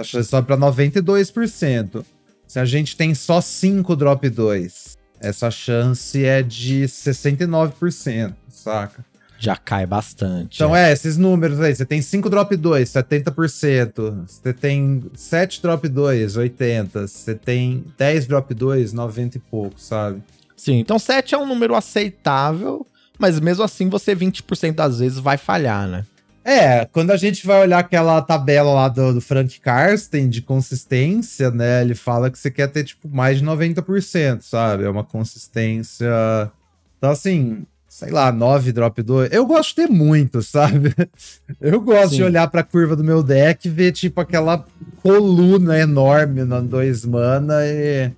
Speaker 2: Essa chance sobe pra 92%. Se a gente tem só 5 drop 2, essa chance é de 69%, saca?
Speaker 1: Já cai bastante.
Speaker 2: Então é, esses números aí. Você tem 5 drop 2, 70%. Você tem 7 drop 2, 80%. Você tem 10 drop 2, 90 e pouco, sabe?
Speaker 1: Sim, então 7 é um número aceitável, mas mesmo assim você 20% das vezes vai falhar, né?
Speaker 2: É, quando a gente vai olhar aquela tabela lá do, do Frank Karsten de consistência, né? Ele fala que você quer ter, tipo, mais de 90%, sabe? É uma consistência. Então, assim, sei lá, 9 drop 2. Eu gosto de ter muito, [LAUGHS] sabe? Eu gosto
Speaker 1: Sim.
Speaker 2: de olhar pra curva do meu deck e ver, tipo, aquela coluna enorme na 2 mana e.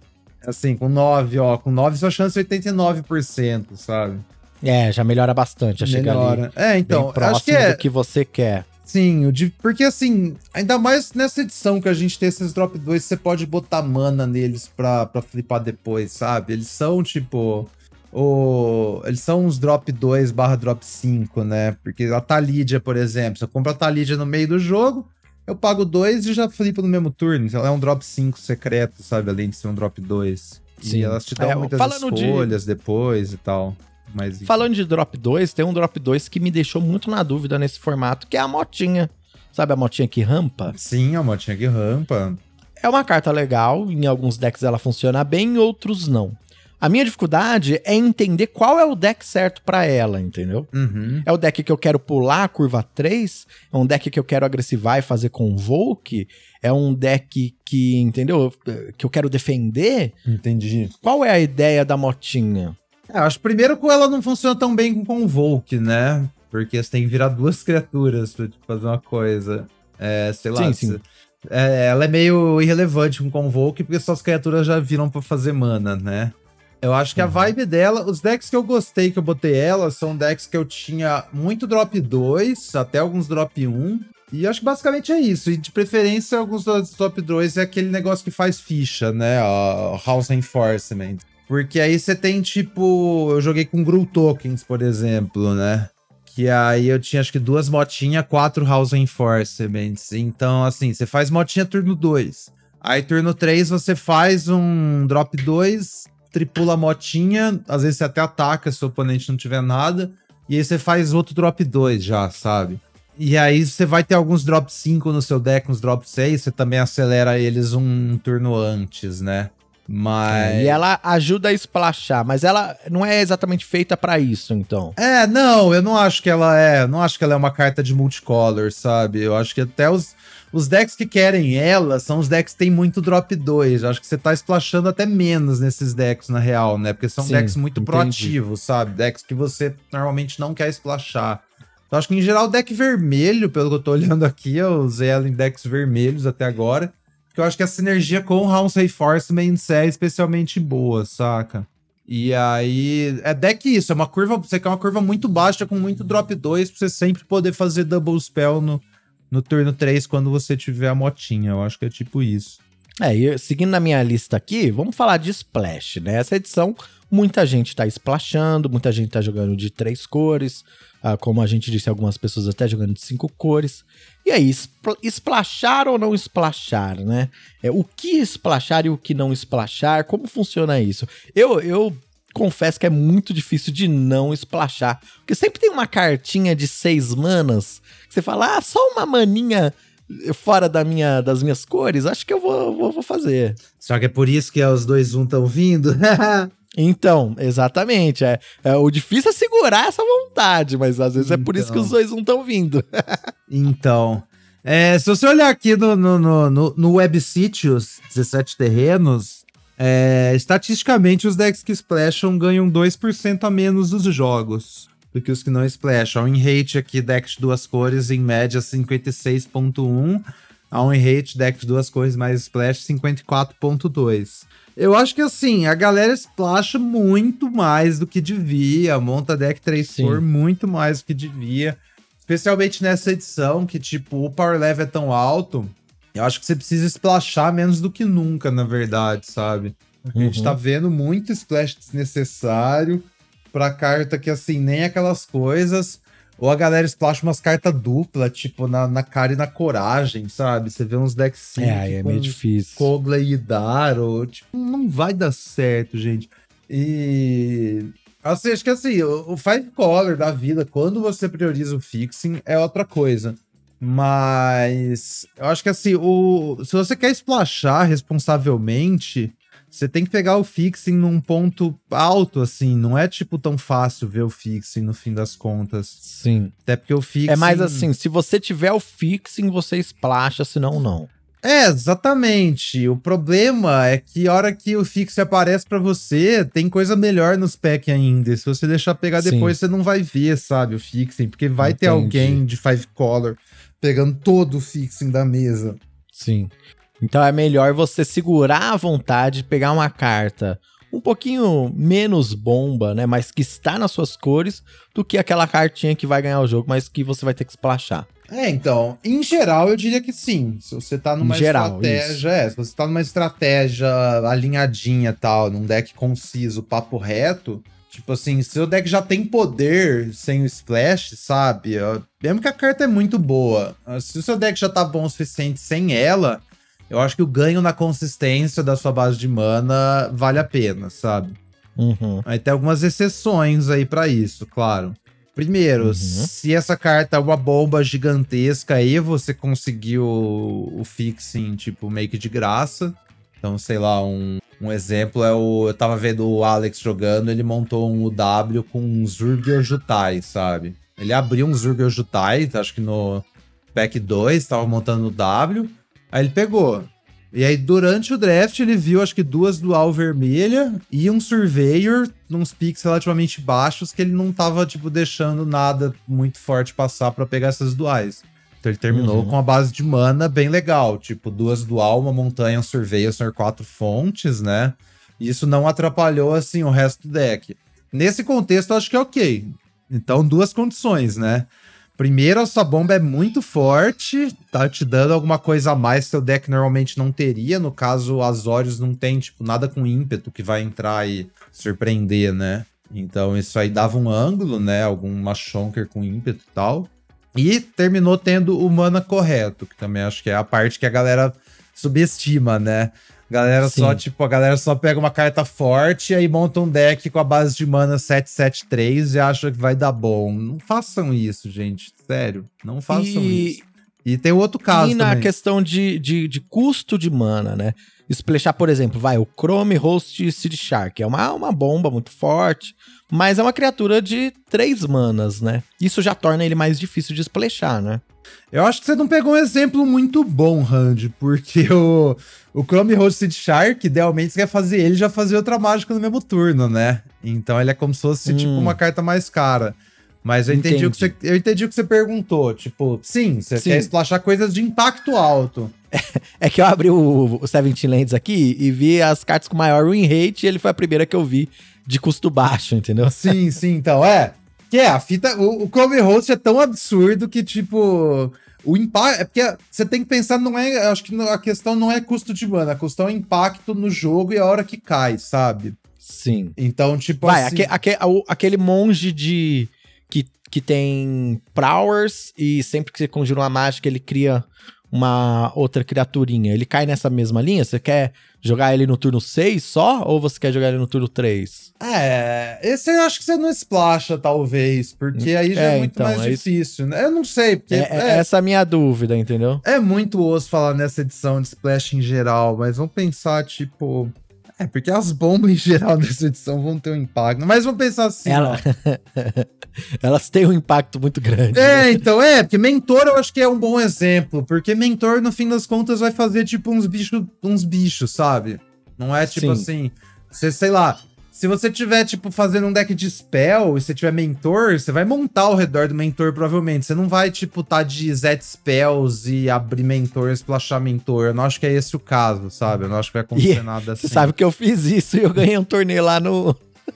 Speaker 2: Assim, com 9, ó. Com 9, sua chance é 89%, sabe?
Speaker 1: É, já melhora bastante, já chega ali
Speaker 2: Melhora. É, então,
Speaker 1: bem próximo
Speaker 2: acho que é.
Speaker 1: do que você quer.
Speaker 2: Sim, o de- porque assim, ainda mais nessa edição que a gente tem esses drop 2, você pode botar mana neles pra, pra flipar depois, sabe? Eles são tipo. O, eles são uns drop 2 barra drop 5, né? Porque a Talidia, por exemplo, se eu compro a Talidia no meio do jogo, eu pago 2 e já flipo no mesmo turno. Então ela é um drop 5 secreto, sabe? Além de ser um drop 2.
Speaker 1: Sim.
Speaker 2: E elas te dão
Speaker 1: É,
Speaker 2: muitas
Speaker 1: falando de-
Speaker 2: escolhas depois e tal. Mas.
Speaker 1: Falando de drop 2, tem um drop 2 que me deixou muito na dúvida nesse formato, que é a motinha. Sabe a motinha que rampa?
Speaker 2: Sim, a motinha que rampa.
Speaker 1: É uma carta legal, em alguns decks ela funciona bem, em outros não. A minha dificuldade é entender qual é o deck certo pra ela, entendeu?
Speaker 2: Uhum.
Speaker 1: É o deck que eu quero pular a curva 3? É um deck que eu quero agressivar e fazer convoke? É um deck que, entendeu? Que eu quero defender?
Speaker 2: Entendi.
Speaker 1: Qual é a ideia da motinha?
Speaker 2: É, eu acho que primeiro que ela não funciona tão bem com Convoke, né? Porque você tem que virar duas [LAUGHS] criaturas pra tipo, fazer uma coisa. É, sei lá.
Speaker 1: Sim, sim.
Speaker 2: você- é, ela é meio irrelevante com Convoke, porque suas criaturas já viram pra fazer mana, né? Eu acho que a vibe dela, os decks que eu gostei que eu botei ela, são decks que eu tinha muito drop 2, até alguns drop 1. E acho que basicamente é isso. E de preferência, alguns drop 2 é aquele negócio que faz ficha, né? A House Enforcement. Porque aí você tem, tipo, eu joguei com Gru Tokens, por exemplo, né? Que aí eu tinha acho que duas motinhas, quatro House Enforcements. Então, assim, você faz motinha turno 2. Aí turno 3 você faz um drop 2, tripula a motinha, às vezes você até ataca se o oponente não tiver nada. E aí você faz outro drop 2 já, sabe? E aí você vai ter alguns drop 5 no seu deck, uns drop 6, você também acelera eles um turno antes, né? Mas.
Speaker 1: E ela ajuda a splashar, mas ela não é exatamente feita para isso, então.
Speaker 2: É, não, eu não acho que ela é. Não acho que ela é uma carta de multicolor, sabe? Eu acho que até os, os decks que querem ela são os decks que tem muito drop 2. Eu acho que você tá splashando até menos nesses decks, na real, né? Porque são Sim, decks muito entendi. proativos, sabe? Decks que você normalmente não quer splashar. Então, acho que em geral o deck vermelho, pelo que eu tô [LAUGHS] olhando aqui, eu usei ela em decks vermelhos até agora. Porque eu acho que a sinergia com House Reinforcements é especialmente boa, saca? E aí, é deck isso, é uma curva, você quer uma curva muito baixa com muito drop 2 pra você sempre poder fazer double spell no, no turno 3 quando você tiver a motinha. Eu acho que é tipo isso.
Speaker 1: É, e seguindo na minha lista aqui, vamos falar de Splash, né? Essa edição, muita gente tá splashando, muita gente tá jogando de três cores, ah, como a gente disse, algumas pessoas até jogando de cinco cores. E aí, espl splashar ou não splashar, né? É, o que splashar e o que não splashar, como funciona isso? Eu, eu confesso que é muito difícil de não splashar, porque sempre tem uma cartinha de seis manas, que você fala, ah, só uma maninha fora da minha, das minhas cores, acho que eu vou, vou, vou fazer.
Speaker 2: Só que é por isso que os dois um estão vindo? [LAUGHS]
Speaker 1: Então, exatamente. É, é, o difícil é segurar essa vontade, mas às vezes então. é por isso que os então. dois não estão vindo. [LAUGHS]
Speaker 2: então. É, se você olhar aqui no, no, no, no Web Sítios 17 terrenos, é, estatisticamente os decks que splasham ganham 2% a menos dos jogos do que os que não splasham. Em rate aqui, deck de duas cores, em média 56.1. A win rate, deck de duas cores mais splash, 54.2. Eu acho que assim, a galera splasha muito mais do que devia, monta deck 3 Sim. cor muito mais do que devia. Especialmente nessa edição, que tipo, o power level é tão alto. Eu acho que você precisa splashar menos do que nunca, na verdade, sabe? A gente tá uhum. vendo muito splash desnecessário pra carta que, assim, nem aquelas coisas. Ou a galera splasha umas cartas duplas, tipo, na, na cara e na coragem, sabe? Você vê uns decks
Speaker 1: sim. É, aí é meio difícil.
Speaker 2: Kogla e Idaro, tipo, não vai dar certo, gente. E. Assim, acho que assim, o, o Five Color da vida, quando você prioriza o fixing, é outra coisa. Mas eu acho que assim, o, se você quer splashar responsavelmente, você tem que pegar o fixing num ponto alto, assim. Não é, tipo, tão fácil ver o fixing no fim das contas.
Speaker 1: Sim.
Speaker 2: Até porque o fixing...
Speaker 1: É mais assim, se você tiver o fixing, você splasha, senão não.
Speaker 2: É, exatamente. O problema é que a hora que o fixing aparece para você, tem coisa melhor nos packs ainda. Se você deixar pegar Sim. depois, você não vai ver, sabe, o fixing. Porque vai Entendi. ter alguém de five color pegando todo o fixing da mesa.
Speaker 1: Sim. Então é melhor você segurar a vontade, pegar uma carta um pouquinho menos bomba, né? Mas que está nas suas cores, do que aquela cartinha que vai ganhar o jogo, mas que você vai ter que splashar.
Speaker 2: É, então, em geral, eu diria que sim. Se você tá numa geral, estratégia, é, se você tá numa estratégia alinhadinha e tal, num deck conciso, papo reto, tipo assim, se o deck já tem poder sem o splash, sabe? Mesmo que a carta é muito boa, se o seu deck já tá bom o suficiente sem ela, eu acho que o ganho na consistência da sua base de mana vale a pena, sabe?
Speaker 1: Uhum.
Speaker 2: Aí tem algumas exceções aí para isso, claro. Primeiro, uhum. se essa carta é uma bomba gigantesca aí, você conseguiu o fixing, tipo, meio que de graça. Então, sei lá, um, um exemplo é o. Eu tava vendo o Alex jogando, ele montou um UW com um Zurger Jutai, sabe? Ele abriu um Zurger Jutai, acho que no pack 2, tava montando o W. Aí ele pegou. E aí, durante o draft, ele viu acho que duas dual vermelha e um Surveyor nos picks relativamente baixos que ele não tava, tipo, deixando nada muito forte passar para pegar essas duais. Então ele terminou uhum. com uma base de mana bem legal. Tipo, duas dual, uma montanha, um Surveyor, são quatro fontes, né? Isso não atrapalhou, assim, o resto do deck. Nesse contexto, eu acho que é ok. Então, duas condições, né? Primeiro, a sua bomba é muito forte, tá te dando alguma coisa a mais que seu deck normalmente não teria. No caso, o Azorius não tem, tipo, nada com ímpeto que vai entrar e surpreender, né? Então, isso aí dava um ângulo, né? Alguma Shonker com ímpeto e tal. E terminou tendo o mana correto, que também acho que é a parte que a galera subestima, né? Galera Sim. só, tipo, a galera só pega uma carta forte e aí monta um deck com a base de mana 773 e acha que vai dar bom. Não façam isso, gente. Sério. Não façam e... isso. E tem outro caso.
Speaker 1: E na também. questão de, de, de, custo de mana, né? Splashar, por exemplo, vai, o Chrome Host Seed Shark. É uma, uma bomba muito forte, mas é uma criatura de três manas, né? Isso já torna ele mais difícil de splashar, né?
Speaker 2: Eu acho que você não pegou um exemplo muito bom, Randy, porque o, o Chrome Hosted Shark, idealmente, você quer fazer ele já fazer outra mágica no mesmo turno, né? Então ele é como se fosse, tipo, hum. tipo, uma carta mais cara. Mas eu entendi, entendi, o que você, eu entendi o que você perguntou. Tipo, sim, você sim. quer splashar coisas de impacto alto.
Speaker 1: É, que eu abri o, o Seventeen Lands aqui e vi as cartas com maior win rate e ele foi a primeira que eu vi de custo baixo, entendeu?
Speaker 2: Sim, sim, então, é. Que é, a fita. O, o Chrome Host é tão absurdo que, tipo. O impacto. É porque você tem que pensar, não é. Acho que a questão não é custo de mana, a questão é impacto no jogo e a hora que cai, sabe?
Speaker 1: Sim.
Speaker 2: Então, tipo
Speaker 1: Vai, assim... aquele, aquele monge de. Que, que tem powers e sempre que você conjura uma mágica, ele cria uma outra criaturinha, ele cai nessa mesma linha? Você quer jogar ele no turno 6 só? Ou você quer jogar ele no turno 3?
Speaker 2: É, esse eu acho que você não splasha, talvez, porque aí já é, é muito então, mais é difícil. Né? Eu não sei, porque. É,
Speaker 1: é, essa é a minha dúvida, entendeu?
Speaker 2: É muito osso falar nessa edição de Splash em geral, mas vamos pensar, tipo. É, porque as bombas em geral [LAUGHS] dessa edição vão ter um impacto. Mas vamos pensar assim.
Speaker 1: Ela... [LAUGHS] Elas têm um impacto muito grande.
Speaker 2: É, né? então, é, porque mentor eu acho que é um bom exemplo. Porque mentor, no fim das contas, vai fazer tipo uns bichos, uns bichos, sabe? Não é tipo Sim. assim. Você, sei lá, se você tiver, tipo, fazendo um deck de spell e você tiver mentor, você vai montar ao redor do mentor, provavelmente. Você não vai, tipo, tá de Zet Spells e abrir mentor, splashar mentor. Eu não acho que é esse o caso, sabe? Eu não acho que vai acontecer e nada assim.
Speaker 1: Você sabe que eu fiz isso e eu ganhei um torneio lá no,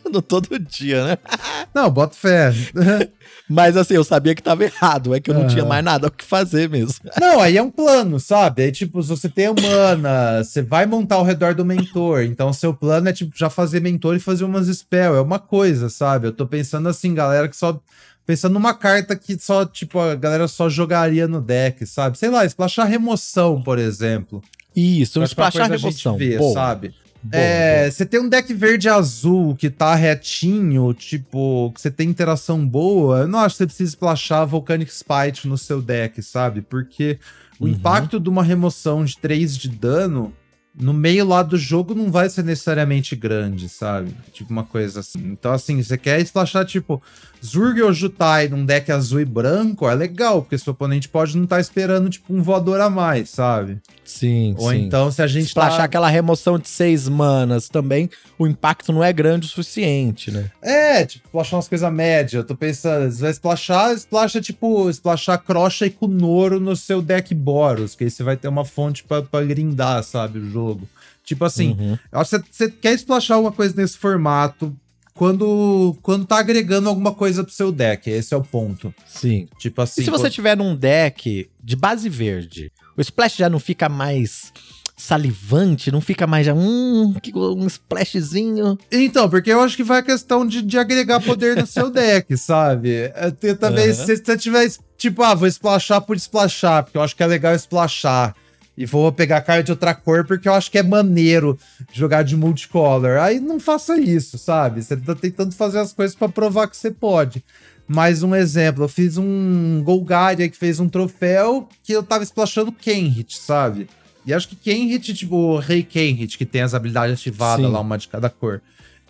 Speaker 1: no todo dia, né? [LAUGHS]
Speaker 2: Não, bota fé. [LAUGHS]
Speaker 1: Mas assim, eu sabia que tava errado, é que eu não tinha mais nada o que fazer mesmo. [LAUGHS]
Speaker 2: Não, aí é um plano, sabe? Aí, tipo, se você tem humana, você vai montar ao redor do mentor. Então, seu plano é, tipo, já fazer mentor e fazer umas spell. É uma coisa, sabe? Eu tô pensando assim, galera que só. Pensando numa carta que só, tipo, a galera só jogaria no deck, sabe? Sei lá, splashar remoção, por exemplo.
Speaker 1: Isso, um splashar remoção. Ver,
Speaker 2: sabe? É, você tem um deck verde azul que tá retinho, tipo, que você tem interação boa, eu não acho que você precisa splashar Volcanic Spite no seu deck, sabe? Porque o uhum. impacto de uma remoção de 3 de dano no meio lá do jogo não vai ser necessariamente grande, sabe? Tipo uma coisa assim. Então, assim, você quer splashar, tipo, Zurg ou Jutai num deck azul e branco, é legal, porque seu oponente pode não estar tá esperando, tipo, um voador a mais, sabe?
Speaker 1: Sim,
Speaker 2: Ou
Speaker 1: sim.
Speaker 2: então, se a gente
Speaker 1: Splashar tá... aquela remoção de seis manas também, o impacto não é grande o suficiente, né?
Speaker 2: É, tipo, splashar umas coisas médias. Eu tô pensando, você vai splashar, splasha, tipo, splashar Crocha e Kunoro no seu deck Boros, que aí você vai ter uma fonte pra, pra grindar, sabe, o jogo. Tipo assim, uhum. você, você quer splashar alguma coisa nesse formato, quando, quando tá agregando alguma coisa pro seu deck. Esse é o ponto.
Speaker 1: Sim.
Speaker 2: Tipo assim.
Speaker 1: E se você tiver num deck de base verde, o splash já não fica mais salivante, não fica mais já, hum, um splashzinho.
Speaker 2: Então, porque eu acho que vai a questão de, de agregar poder no seu deck, [LAUGHS] sabe? Eu, também, uhum. se você tiver, tipo, ah, vou splashar por splashar, porque eu acho que é legal splashar. E vou pegar carta de outra cor porque eu acho que é maneiro jogar de multicolor. Aí não faça isso, sabe? Você tá tentando fazer as coisas para provar que você pode. Mais um exemplo, eu fiz um Golgaria que fez um troféu que eu tava splashando Kenhit, sabe? E acho que Kenhit, tipo, o Rei Kenhit, que tem as habilidades ativadas Sim. lá, uma de cada cor.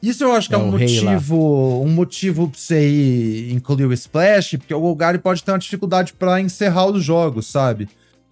Speaker 2: Isso eu acho que é, é um motivo, um motivo pra você ir incluir o Splash, porque o Golgari pode ter uma dificuldade para encerrar os jogos, sabe?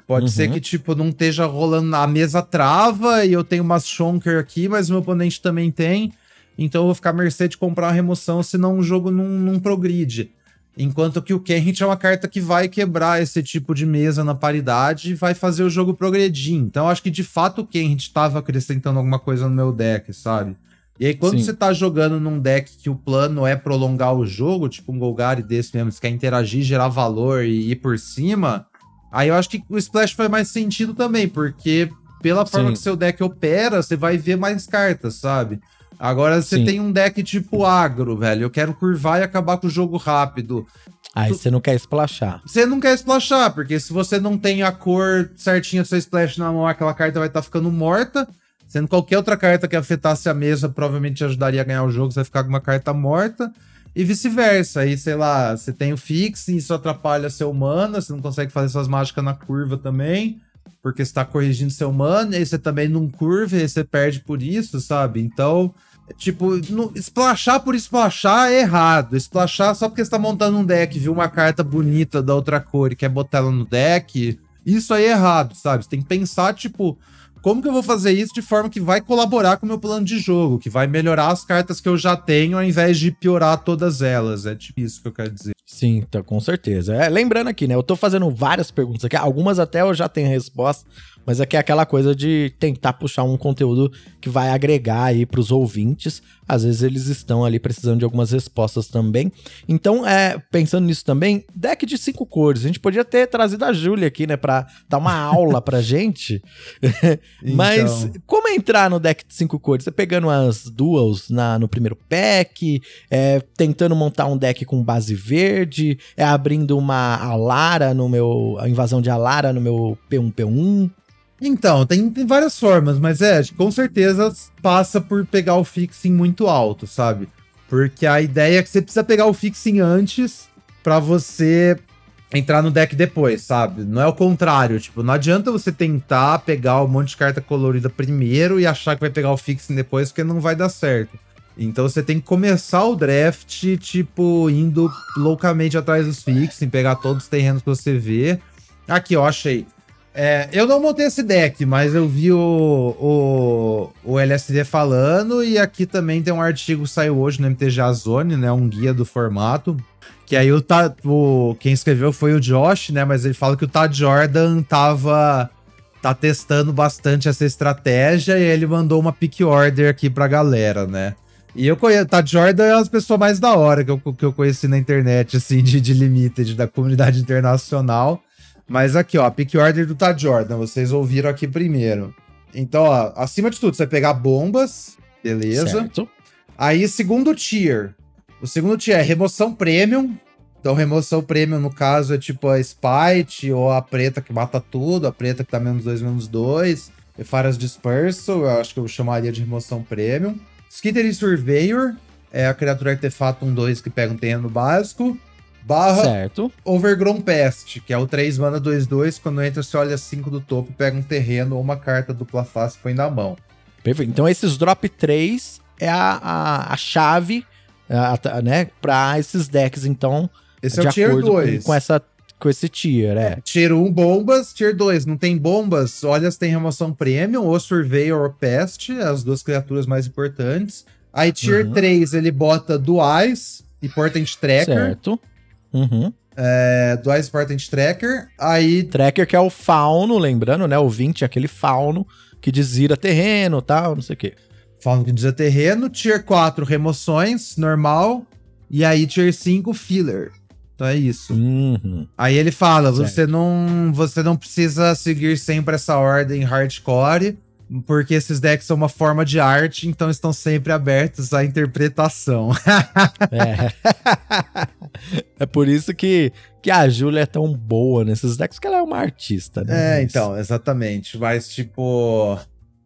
Speaker 2: Pode uhum. ser que, tipo, não esteja rolando a mesa trava e eu tenho umas Shonker aqui, mas o meu oponente também tem. Então eu vou ficar à mercê de comprar uma remoção, senão o jogo não, não progride. Enquanto que o Kenrit é uma carta que vai quebrar esse tipo de mesa na paridade e vai fazer o jogo progredir. Então acho que de fato o Kenrit estava acrescentando alguma coisa no meu deck, sabe? E aí, quando
Speaker 1: Sim.
Speaker 2: você tá jogando num deck que o plano é prolongar o jogo, tipo um Golgari desse mesmo, você quer interagir, gerar valor e ir por cima, aí eu acho que o Splash faz mais sentido também, porque pela forma
Speaker 1: Sim.
Speaker 2: que seu deck opera, você vai ver mais cartas, sabe? Agora você
Speaker 1: Sim.
Speaker 2: tem um deck tipo agro, velho. Eu quero curvar e acabar com o jogo rápido.
Speaker 1: Aí você não quer splashar.
Speaker 2: Você não quer splashar, porque se você não tem a cor certinha do seu splash na mão, aquela carta vai estar ficando morta. Sendo qualquer outra carta que afetasse a mesa, provavelmente te ajudaria a ganhar o jogo, você vai ficar com uma carta morta. E vice-versa. Aí, sei lá, você tem o fix e isso atrapalha seu mana, você não consegue fazer suas mágicas na curva também, porque você tá corrigindo seu mana, e aí você também não curva, e aí você perde por isso, sabe? Então, Tipo, no, splashar por splashar é errado. Splashar só porque você tá montando um deck, viu uma carta bonita da outra cor e quer botar ela no deck, isso aí é errado, sabe? Você tem que pensar, tipo, como que eu vou fazer isso de forma que vai colaborar com o meu plano de jogo, que vai melhorar as cartas que eu já tenho ao invés de piorar todas elas. É tipo isso que eu quero dizer.
Speaker 1: Sim, tá, com certeza. É, lembrando aqui, né? Eu tô fazendo várias perguntas aqui, algumas até eu já tenho resposta, mas aqui é aquela coisa de tentar puxar um conteúdo que vai agregar aí pros ouvintes. Às vezes eles estão ali precisando de algumas respostas também. Então, é, pensando nisso também, deck de cinco cores. A gente podia ter trazido a Júlia aqui, né, pra dar uma [LAUGHS] aula pra gente. Mas
Speaker 2: Então.
Speaker 1: como entrar no deck de cinco cores? Você pegando as duas na, no primeiro pack, é, tentando montar um deck com base verde, é abrindo uma Alara no meu. a invasão de Alara no meu P1P1.
Speaker 2: Então, tem, tem várias formas, mas é, com certeza passa por pegar o fixing muito alto, sabe? Porque a ideia é que você precisa pegar o fixing antes pra você entrar no deck depois, sabe? Não é o contrário, tipo, não adianta você tentar pegar um monte de carta colorida primeiro e achar que vai pegar o fixing depois, porque não vai dar certo. Então você tem que começar o draft, tipo, indo loucamente atrás dos fixing, pegar todos os terrenos que você vê. Aqui, ó, achei. É, eu não montei esse deck, mas eu vi o, o, o LSD falando, e aqui também tem um artigo que saiu hoje no MTG Zone, né? Um guia do formato. Que aí o, o quem escreveu foi o Josh, né? Mas ele fala que o Tad Jordan tava tá testando bastante essa estratégia e ele mandou uma pick order aqui pra galera, né? E eu conheço, Jordan é uma das pessoas mais da hora que eu, que eu conheci na internet, assim, de, de Limited, da comunidade internacional. Mas aqui, ó, pick order do Tad Jordan, vocês ouviram aqui primeiro. Então, ó, acima de tudo, você vai pegar bombas, beleza.
Speaker 1: Certo?
Speaker 2: Aí, segundo tier. O segundo tier é remoção premium. Então, remoção premium, no caso, é tipo a Spite ou a preta que mata tudo, a preta que tá menos 2, menos 2. Efaras Dispersal, eu acho que eu chamaria de remoção premium. Skittery Surveyor, é a criatura artefato 1-2 que pega um terreno básico. Barra
Speaker 1: Certo.
Speaker 2: Overgrown Pest, que é o 3 mana 2-2. Quando entra, você olha 5 do topo, pega um terreno ou uma carta dupla face e põe na mão.
Speaker 1: Perfeito. Então, esses drop 3 é a, a, a chave, a- né, pra esses decks, então,
Speaker 2: Esse é
Speaker 1: de
Speaker 2: o tier
Speaker 1: acordo com,
Speaker 2: 2.
Speaker 1: com, essa, com esse tier, é.
Speaker 2: Tier 1, bombas. Tier 2, não tem bombas. Olha se tem remoção premium ou Surveyor ou Pest, as duas criaturas mais importantes. Aí, Tier
Speaker 1: Uhum.
Speaker 2: 3, ele bota Duais e Portent Tracker.
Speaker 1: Certo. Uhum.
Speaker 2: É, Duais e Portent Tracker. Aí,
Speaker 1: Tracker que é o fauno, lembrando, né? O 20 é aquele fauno que desvira terreno tal, não sei o quê.
Speaker 2: falando que diz terreno. Tier 4, remoções, normal. E aí, Tier 5, filler. Então é isso.
Speaker 1: Uhum.
Speaker 2: Aí ele fala,
Speaker 1: Certo.
Speaker 2: você não, você não precisa seguir sempre essa ordem hardcore, porque esses decks são uma forma de arte, então estão sempre abertos à interpretação.
Speaker 1: É. [LAUGHS] [LAUGHS] [LAUGHS] é por isso que, que a Júlia é tão boa nesses decks, que ela é uma artista, né?
Speaker 2: É,
Speaker 1: Mas-
Speaker 2: então, exatamente. Mas, tipo.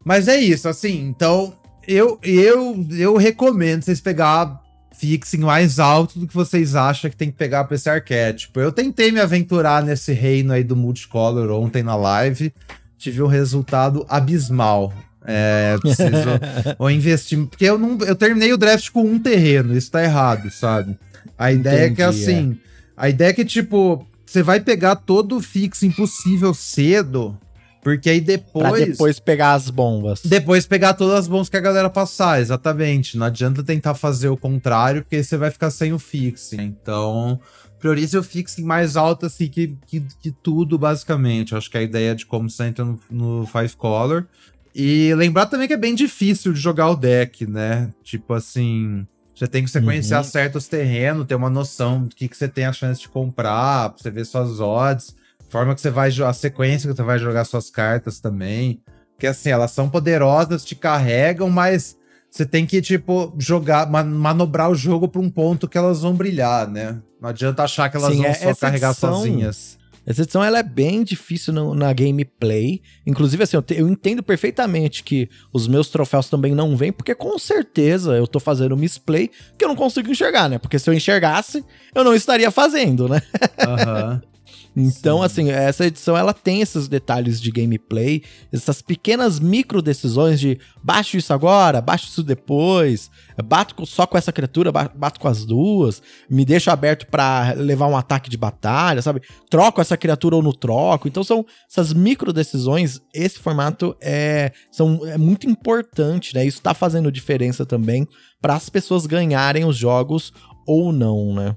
Speaker 2: Mas é isso, assim. Então, eu, eu, eu recomendo vocês pegar fixing mais alto do que vocês acham que tem que pegar pra esse arquétipo. Eu tentei me aventurar nesse reino aí do multicolor ontem na live. Tive um resultado abismal. É, preciso [LAUGHS] ou investir. Porque eu não. Eu terminei o draft com um terreno, isso tá errado, sabe? A ideia é que
Speaker 1: Entendi,
Speaker 2: assim. A ideia é que, tipo, você vai pegar todo o fixing possível cedo. Porque aí
Speaker 1: Pra
Speaker 2: depois.
Speaker 1: depois pegar as bombas.
Speaker 2: Depois pegar todas as bombas que a galera passar, exatamente. Não adianta tentar fazer o contrário, porque você vai ficar sem o fixing. Então, priorize o fixing mais alto assim que, que, que tudo, basicamente. Eu acho que a ideia de como você entra no, no Five Color. E lembrar também que é bem difícil de jogar o deck, né? Tipo assim, você tem que sequenciar uhum. certos terrenos, ter uma noção do que, que você tem a chance de comprar, pra você ver suas odds, forma que você vai a sequência que você vai jogar suas cartas também. Porque assim, elas são poderosas, te carregam, mas você tem que, tipo, jogar, manobrar o jogo para um ponto que elas vão brilhar, né? Não adianta achar que elas Sim, vão é, só carregar edição, sozinhas.
Speaker 1: Essa edição ela é bem difícil no, na gameplay. Inclusive, assim, eu, te, eu, entendo perfeitamente que os meus troféus também não vêm, porque com certeza eu tô fazendo misplay que eu não consigo enxergar, né? Porque se eu enxergasse, eu não estaria fazendo, né? Aham. Uhum. [LAUGHS] Então, Sim. assim, essa edição ela tem esses detalhes de gameplay, essas pequenas micro decisões de baixo isso agora, baixo isso depois, bato só com essa criatura, bato com as duas, me deixo aberto para levar um ataque de batalha, sabe? Troco essa criatura ou não troco. Então são essas micro decisões, esse formato é, são, é muito importante, né? Isso tá fazendo diferença também para as pessoas ganharem os jogos ou não, né?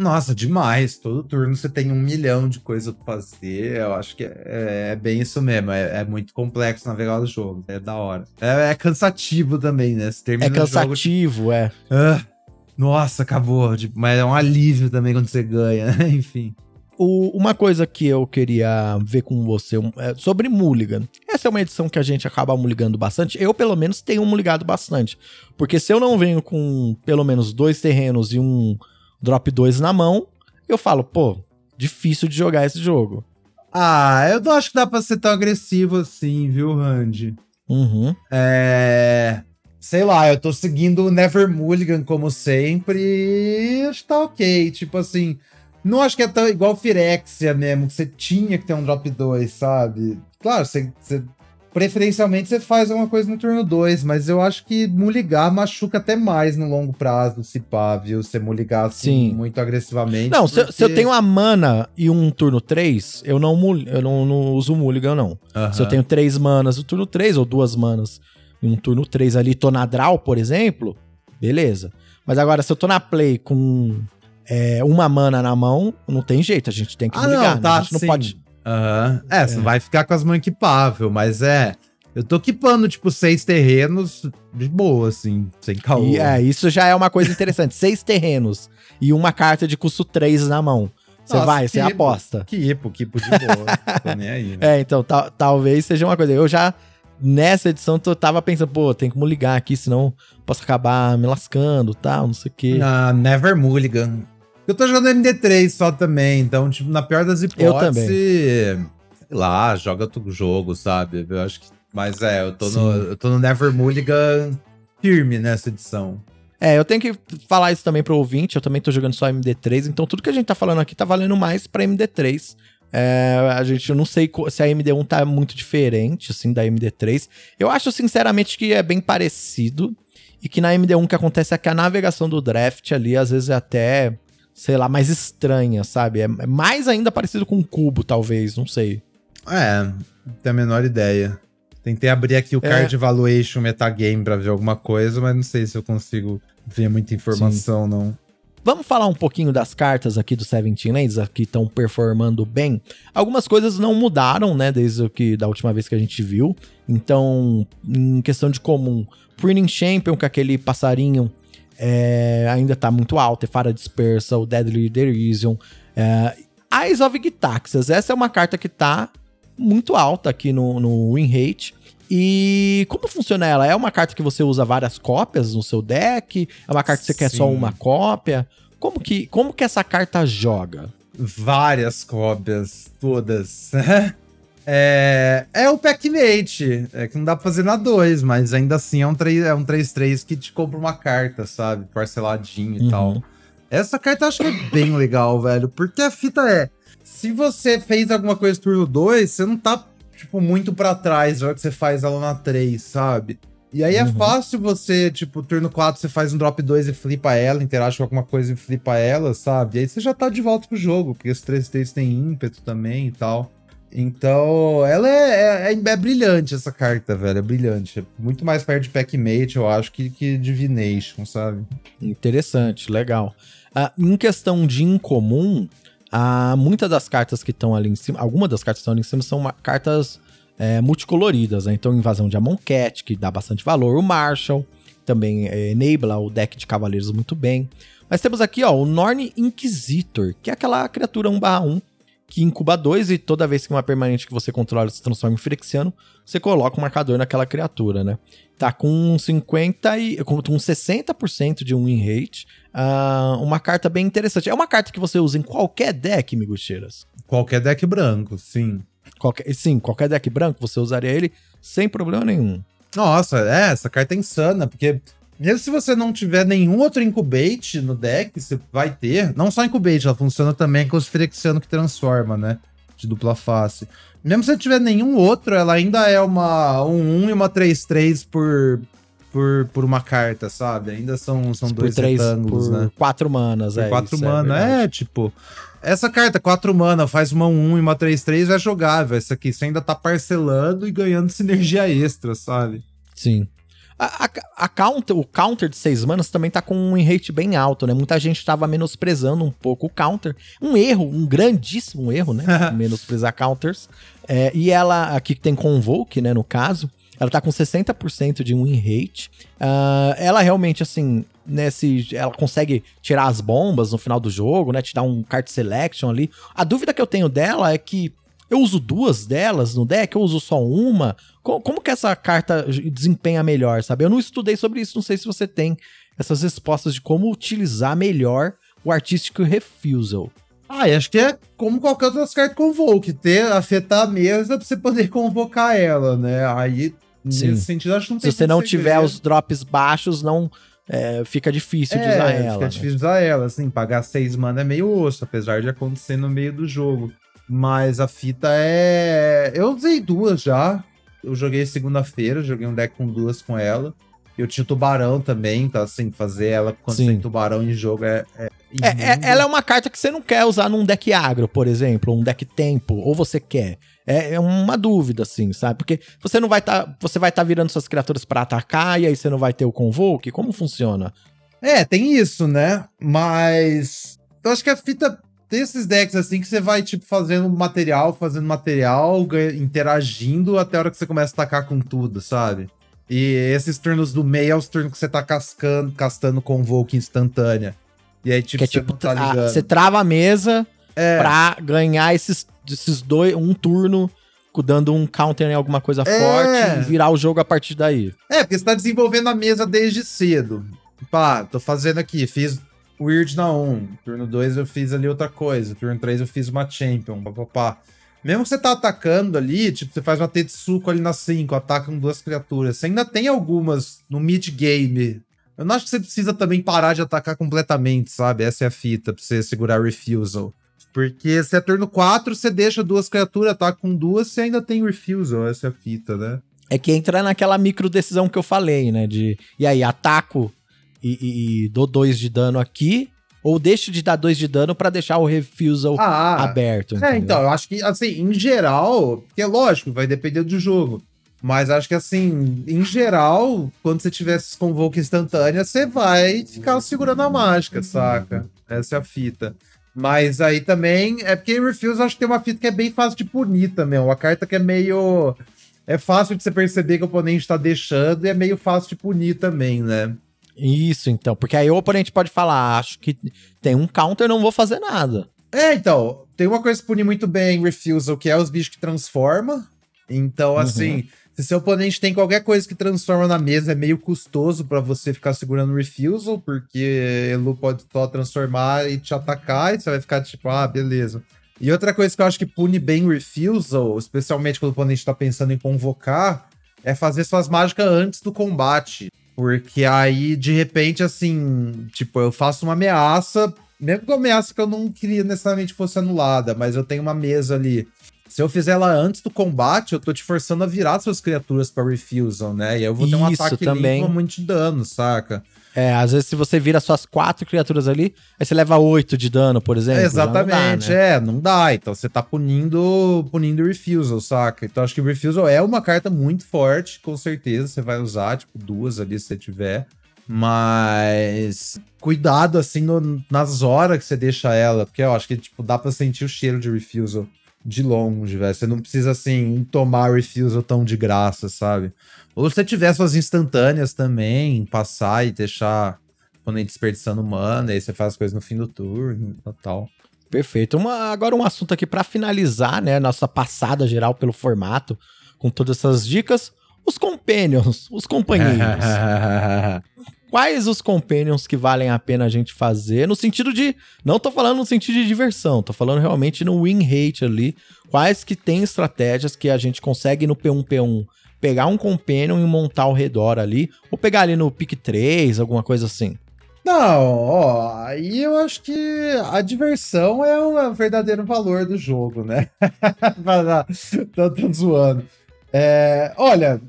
Speaker 2: Nossa, demais. Todo turno você tem um milhão de coisas pra fazer. Eu acho que é, é bem isso mesmo. É, é, muito complexo navegar o jogo. É da hora. É, é cansativo também, né? Você
Speaker 1: termina é cansativo, jogo, é.
Speaker 2: Ah, nossa, acabou. Mas é um alívio também quando você ganha. Né? [LAUGHS] Enfim.
Speaker 1: Uma coisa que eu queria ver com você é sobre Mulligan. Essa é uma edição que a gente acaba mulligando bastante. Eu, pelo menos, tenho mulligado bastante. Porque se eu não venho com pelo menos dois terrenos e um drop 2 na mão, eu falo, pô, difícil de jogar esse jogo.
Speaker 2: Ah, eu não acho que dá pra ser tão agressivo assim, viu, Randy?
Speaker 1: Uhum.
Speaker 2: É. Sei lá, eu tô seguindo o Never Mulligan como sempre e acho que tá ok. Tipo assim, não acho que é tão igual Firexia mesmo, que você tinha que ter um drop 2, sabe? Claro, você, você preferencialmente você faz alguma coisa no turno 2, mas eu acho que muligar machuca até mais no longo prazo, se pá, viu? Você muligar assim Sim. muito agressivamente.
Speaker 1: Não, porque... se, eu tenho a mana e um turno 3, eu não, eu não, não uso mulligan, não. Se eu tenho três manas no turno 3, ou duas manas em um turno 3 ali, tô na draw, por exemplo, beleza. Mas agora, se eu tô na play com é, uma mana na mão, não tem jeito, a gente tem que ah, mulligar, não, tá, né? A gente não pode
Speaker 2: Aham. É, é, você vai ficar com as mãos equipável, mas é. Eu tô equipando, tipo, seis terrenos de boa, assim, sem caô.
Speaker 1: E, é, isso já é uma coisa interessante. [LAUGHS] seis terrenos e uma carta de custo 3 na mão. Você vai, você aposta.
Speaker 2: Kipo, Kipo de boa. [LAUGHS] tô nem aí,
Speaker 1: né? É, então, talvez seja uma coisa. Eu já, nessa edição, eu tava pensando, pô, tem como ligar aqui, senão posso acabar me lascando, tal, não sei o quê.
Speaker 2: Ah, Never Mulligan. Eu tô jogando MD3 só também, então, tipo, na pior das hipóteses, sei lá, joga outro jogo, sabe? Eu acho que. Mas é, eu tô, no, eu tô no Never Mulligan firme nessa edição.
Speaker 1: É, eu tenho que falar isso também pro ouvinte, eu também tô jogando só MD3, então tudo que a gente tá falando aqui tá valendo mais pra MD3. É, a gente, eu não sei se a MD1 tá muito diferente, assim, da MD3. Eu acho, sinceramente, que é bem parecido. E que na MD1 o que acontece é que a navegação do draft ali, às vezes, é até sei lá, mais estranha, sabe? É, é mais ainda parecido com um cubo, talvez, não sei.
Speaker 2: É, não tenho a menor ideia. Tentei abrir aqui o é. Card Evaluation Metagame pra ver alguma coisa, mas não sei se eu consigo ver muita informação, Sim. não.
Speaker 1: Vamos falar um pouquinho das cartas aqui do Seventeen Lands, que estão performando bem. Algumas coisas não mudaram, né, desde o que da última vez que a gente viu. Então, em questão de comum, Printing Champion, com aquele passarinho é, ainda tá muito alto, é Fara Dispersa, o Deadly Derision, é, Eyes of Gitaxias, essa é uma carta que tá muito alta aqui no, no win rate. E como funciona ela? É uma carta que você usa várias cópias no seu deck? É uma carta que você Sim. quer só uma cópia? Como que, como que essa carta joga?
Speaker 2: Várias cópias, todas. [LAUGHS] É, é o Packmate. É que não dá pra fazer na 2, mas ainda assim é um 3 é um 3 que te compra uma carta, sabe? Parceladinho e uhum. tal. Essa carta eu acho que é bem legal, velho. Porque a fita é. Se você fez alguma coisa no turno 2, você não tá, tipo, muito para trás já que você faz ela na 3, sabe? E aí é uhum. fácil você, tipo, turno 4 você faz um drop 2 e flipa ela, interage com alguma coisa e flipa ela, sabe? E aí você já tá de volta pro jogo, porque os 3 3 tem ímpeto também e tal. Então, ela é, é, é, brilhante essa carta, velho. É brilhante. É muito mais perto de Packmate, eu acho, que, que Divination, sabe?
Speaker 1: Interessante, legal. Ah, em questão de incomum, ah, muitas das cartas que estão ali em cima, algumas das cartas que estão ali em cima são cartas é, multicoloridas, né? Então, invasão de Amonkhet, que dá bastante valor, o Marshall, também é, enabla o deck de cavaleiros muito bem. Mas temos aqui, ó, o Norn Inquisitor, que é aquela criatura 1/1 que incuba dois e toda vez que uma permanente que você controla se transforma em Firexiano, você coloca um marcador naquela criatura, né? Tá com 50 e com 60% de win rate. Uh, uma carta bem interessante. É uma carta que você usa em qualquer deck, Migucheiras.
Speaker 2: Qualquer deck branco, sim.
Speaker 1: Qualquer, sim, qualquer deck branco você usaria ele sem problema nenhum.
Speaker 2: Nossa, é, essa carta é insana, porque mesmo se você não tiver nenhum outro incubate no deck, você vai ter. Não só incubate, ela funciona também com os Firexiano que transforma, né? De dupla face. Mesmo se você tiver nenhum outro, ela ainda é uma 1-1 e uma 3-3 por, por, por uma carta, sabe? Ainda são, são dois três, retângulos,
Speaker 1: por
Speaker 2: né?
Speaker 1: Quatro manas, por é.
Speaker 2: Quatro manas, é, é, tipo. Essa carta, 4 mana, faz uma 1 e uma 3-3, é jogável. Essa aqui você ainda tá parcelando e ganhando sinergia extra, sabe?
Speaker 1: Sim. A, a, a, counter, o counter de 6 manas também tá com um rate bem alto, né? Muita gente tava menosprezando um pouco o counter. Um erro, um grandíssimo erro, né? [LAUGHS] Menosprezar counters. É, e ela, aqui tem Convoke, né? No caso, ela tá com 60% de win rate. Uh, ela realmente, assim, nesse. Ela consegue tirar as bombas no final do jogo, né? Te dar um card selection ali. A dúvida que eu tenho dela é que eu uso duas delas no deck, eu uso só uma. Como, como, que essa carta desempenha melhor, sabe? Eu não estudei sobre isso, não sei se você tem essas respostas de como utilizar melhor o Artistic Refusal.
Speaker 2: Ah, e acho que é como qualquer outra carta Convoke, ter, afetar a mesa pra você poder convocar ela, né? Aí,
Speaker 1: Sim. nesse sentido, acho que não tem
Speaker 2: Se
Speaker 1: você não tiver os drops baixos, não é, fica difícil é, de usar ela. Fica
Speaker 2: né? difícil de usar ela, assim, pagar seis mana é meio osso, apesar de acontecer no meio do jogo. Mas a fita é. Eu usei duas já. Eu joguei segunda-feira, joguei um deck com duas com ela. Eu tinha tubarão também, então assim, fazer ela quando Sim. tem tubarão em jogo é.
Speaker 1: É, é, é, ela é uma carta que você não quer usar num deck agro, por exemplo, um deck tempo, ou você quer. É, é uma dúvida, assim, sabe? Porque você não vai estar. Tá, você vai estar tá virando suas criaturas para atacar e aí você não vai ter o Convoke. Como funciona?
Speaker 2: É, tem isso, né? Mas. Eu acho que a fita tem esses decks assim que você vai, tipo, fazendo material, fazendo material, interagindo até a hora que você começa a atacar com tudo, sabe? E esses turnos do meio é os turnos que você tá cascando, castando Convoke instantânea. E aí, tipo,
Speaker 1: que é, tipo tá a, você trava a mesa é. pra ganhar esses, esses dois, um turno dando um counter em alguma coisa é. forte e virar o jogo a partir daí.
Speaker 2: É, porque você tá desenvolvendo a mesa desde cedo. Pá, tô fazendo aqui, fiz Weird na 1. Turno 2 eu fiz ali outra coisa. Turno 3 eu fiz uma Champion, papapá. Mesmo que você tá atacando ali, tipo, você faz uma Tetsuko ali na 5, atacam duas criaturas. Você ainda tem algumas no mid-game. Eu não acho que você precisa também parar de atacar completamente, sabe? Essa é a fita pra você segurar Refusal. Porque se é turno 4, você deixa duas criaturas, ataca com duas, você ainda tem Refusal. Essa é a fita, né?
Speaker 1: É que entra naquela micro decisão que eu falei, né? De, e aí, ataco e, e, e dou 2 de dano aqui, ou deixo de dar 2 de dano para deixar o refusal ah, aberto.
Speaker 2: É, entendeu? É, então, eu acho que, assim, em geral, porque é lógico, vai depender do jogo. Mas acho que, assim, em geral, quando você tiver esses convoke instantâneas, você vai ficar segurando a mágica, saca? Essa é a fita. Mas aí também, é porque em Refuse acho que tem uma fita que é bem fácil de punir também. Uma carta que é meio. É fácil de você perceber que o oponente tá deixando e é meio fácil de punir também, né?
Speaker 1: Isso, então. Porque aí o oponente pode falar, acho que tem um counter, não vou fazer nada.
Speaker 2: É, então. Tem uma coisa que pune muito bem Refusal, que é os bichos que transforma. Então, uhum. assim, se seu oponente tem qualquer coisa que transforma na mesa, é meio custoso para você ficar segurando Refusal, porque Elu pode só transformar e te atacar, e você vai ficar tipo, ah, beleza. E outra coisa que eu acho que pune bem Refusal, especialmente quando o oponente tá pensando em convocar, é fazer suas mágicas antes do combate. Porque aí, de repente, assim, tipo, eu faço uma ameaça, mesmo que uma ameaça que eu não queria necessariamente fosse anulada, mas eu tenho uma mesa ali. Se eu fizer ela antes do combate, eu tô te forçando a virar suas criaturas para refusal, né? E aí eu vou ter um ataque também. limpo muito de dano, saca?
Speaker 1: É, às vezes se você vira suas quatro criaturas ali, aí você leva oito de dano, por exemplo. É,
Speaker 2: exatamente, não dá, né? é, não dá. Então você tá punindo punindo Refusal, saca? Então acho que Refusal é uma carta muito forte, com certeza você vai usar, tipo, duas ali se você tiver. Mas cuidado, assim, no, nas horas que você deixa ela, porque eu acho que, tipo, dá pra sentir o cheiro de Refusal. De longe, velho. Você não precisa, assim, tomar refusal tão de graça, sabe? Ou se você tiver suas instantâneas também, passar e deixar o oponente desperdiçando mana, aí você faz as coisas no fim do turno e tal.
Speaker 1: Perfeito. Uma, agora um assunto aqui para finalizar, né? Nossa passada geral pelo formato, com todas essas dicas. Os companions, os companheiros. [LAUGHS] Quais os companions que valem a pena a gente fazer? No sentido de. Não tô falando no sentido de diversão, tô falando realmente no win rate ali. Quais que tem estratégias que a gente consegue no P1P1 pegar um companion e montar ao redor ali, ou pegar ali no pick 3, alguma coisa assim.
Speaker 2: Não, ó, aí eu acho que a diversão é o verdadeiro valor do jogo, né? [LAUGHS] tô, tô zoando. É, olha,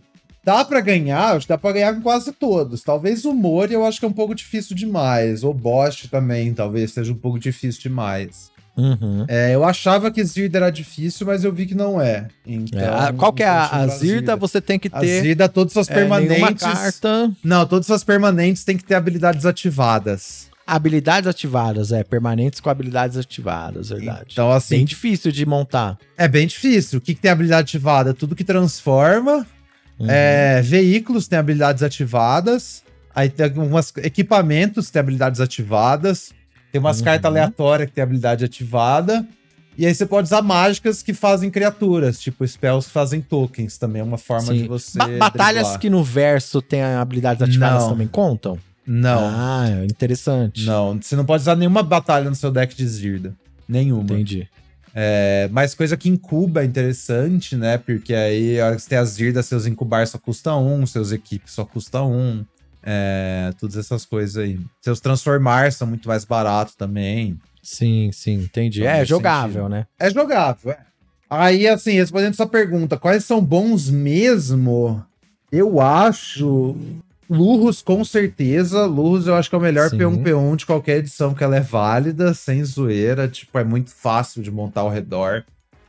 Speaker 2: dá para ganhar, acho que dá pra ganhar com quase todos. Talvez o Mori eu acho que é um pouco difícil demais. O Bosch também talvez seja um pouco difícil demais.
Speaker 1: Uhum.
Speaker 2: É, eu achava que Zirda era difícil, mas eu vi que não é. Então,
Speaker 1: é, qual que é a, a Zirda? Você tem que ter.
Speaker 2: A Zirda, todas as permanentes.
Speaker 1: É, carta.
Speaker 2: Não, todas as permanentes têm que ter habilidades ativadas.
Speaker 1: Habilidades ativadas, é. Permanentes com habilidades ativadas, verdade.
Speaker 2: Então, assim.
Speaker 1: Bem difícil de montar.
Speaker 2: É bem difícil. O que, que tem habilidade ativada? Tudo que transforma. Uhum. É, veículos têm habilidades ativadas. Aí tem alguns equipamentos têm habilidades ativadas. Tem umas uhum. cartas aleatórias que tem habilidade ativada. E aí você pode usar mágicas que fazem criaturas, tipo spells que fazem tokens também, é uma forma Sim. de você. Ba
Speaker 1: batalhas driblar. que no verso tem habilidades ativadas não. também contam?
Speaker 2: Não.
Speaker 1: Ah, interessante.
Speaker 2: Não, você não pode usar nenhuma batalha no seu deck de Zirda. Nenhuma.
Speaker 1: Entendi.
Speaker 2: É, mas coisa que incuba é interessante, né? Porque aí, a hora que você tem a Zirda, seus incubar só custa um, seus equipes só custa um. É, todas essas coisas aí. Seus transformar são muito mais baratos também.
Speaker 1: Sim, sim, entendi. É jogável,
Speaker 2: sentido.
Speaker 1: né?
Speaker 2: É jogável, é. Aí, assim, respondendo sua pergunta, quais são bons mesmo? Eu acho. Lurros, com certeza. Lurros eu acho que é o melhor Sim. P1P1 de qualquer edição que ela é válida, sem zoeira. Tipo, é muito fácil de montar ao redor.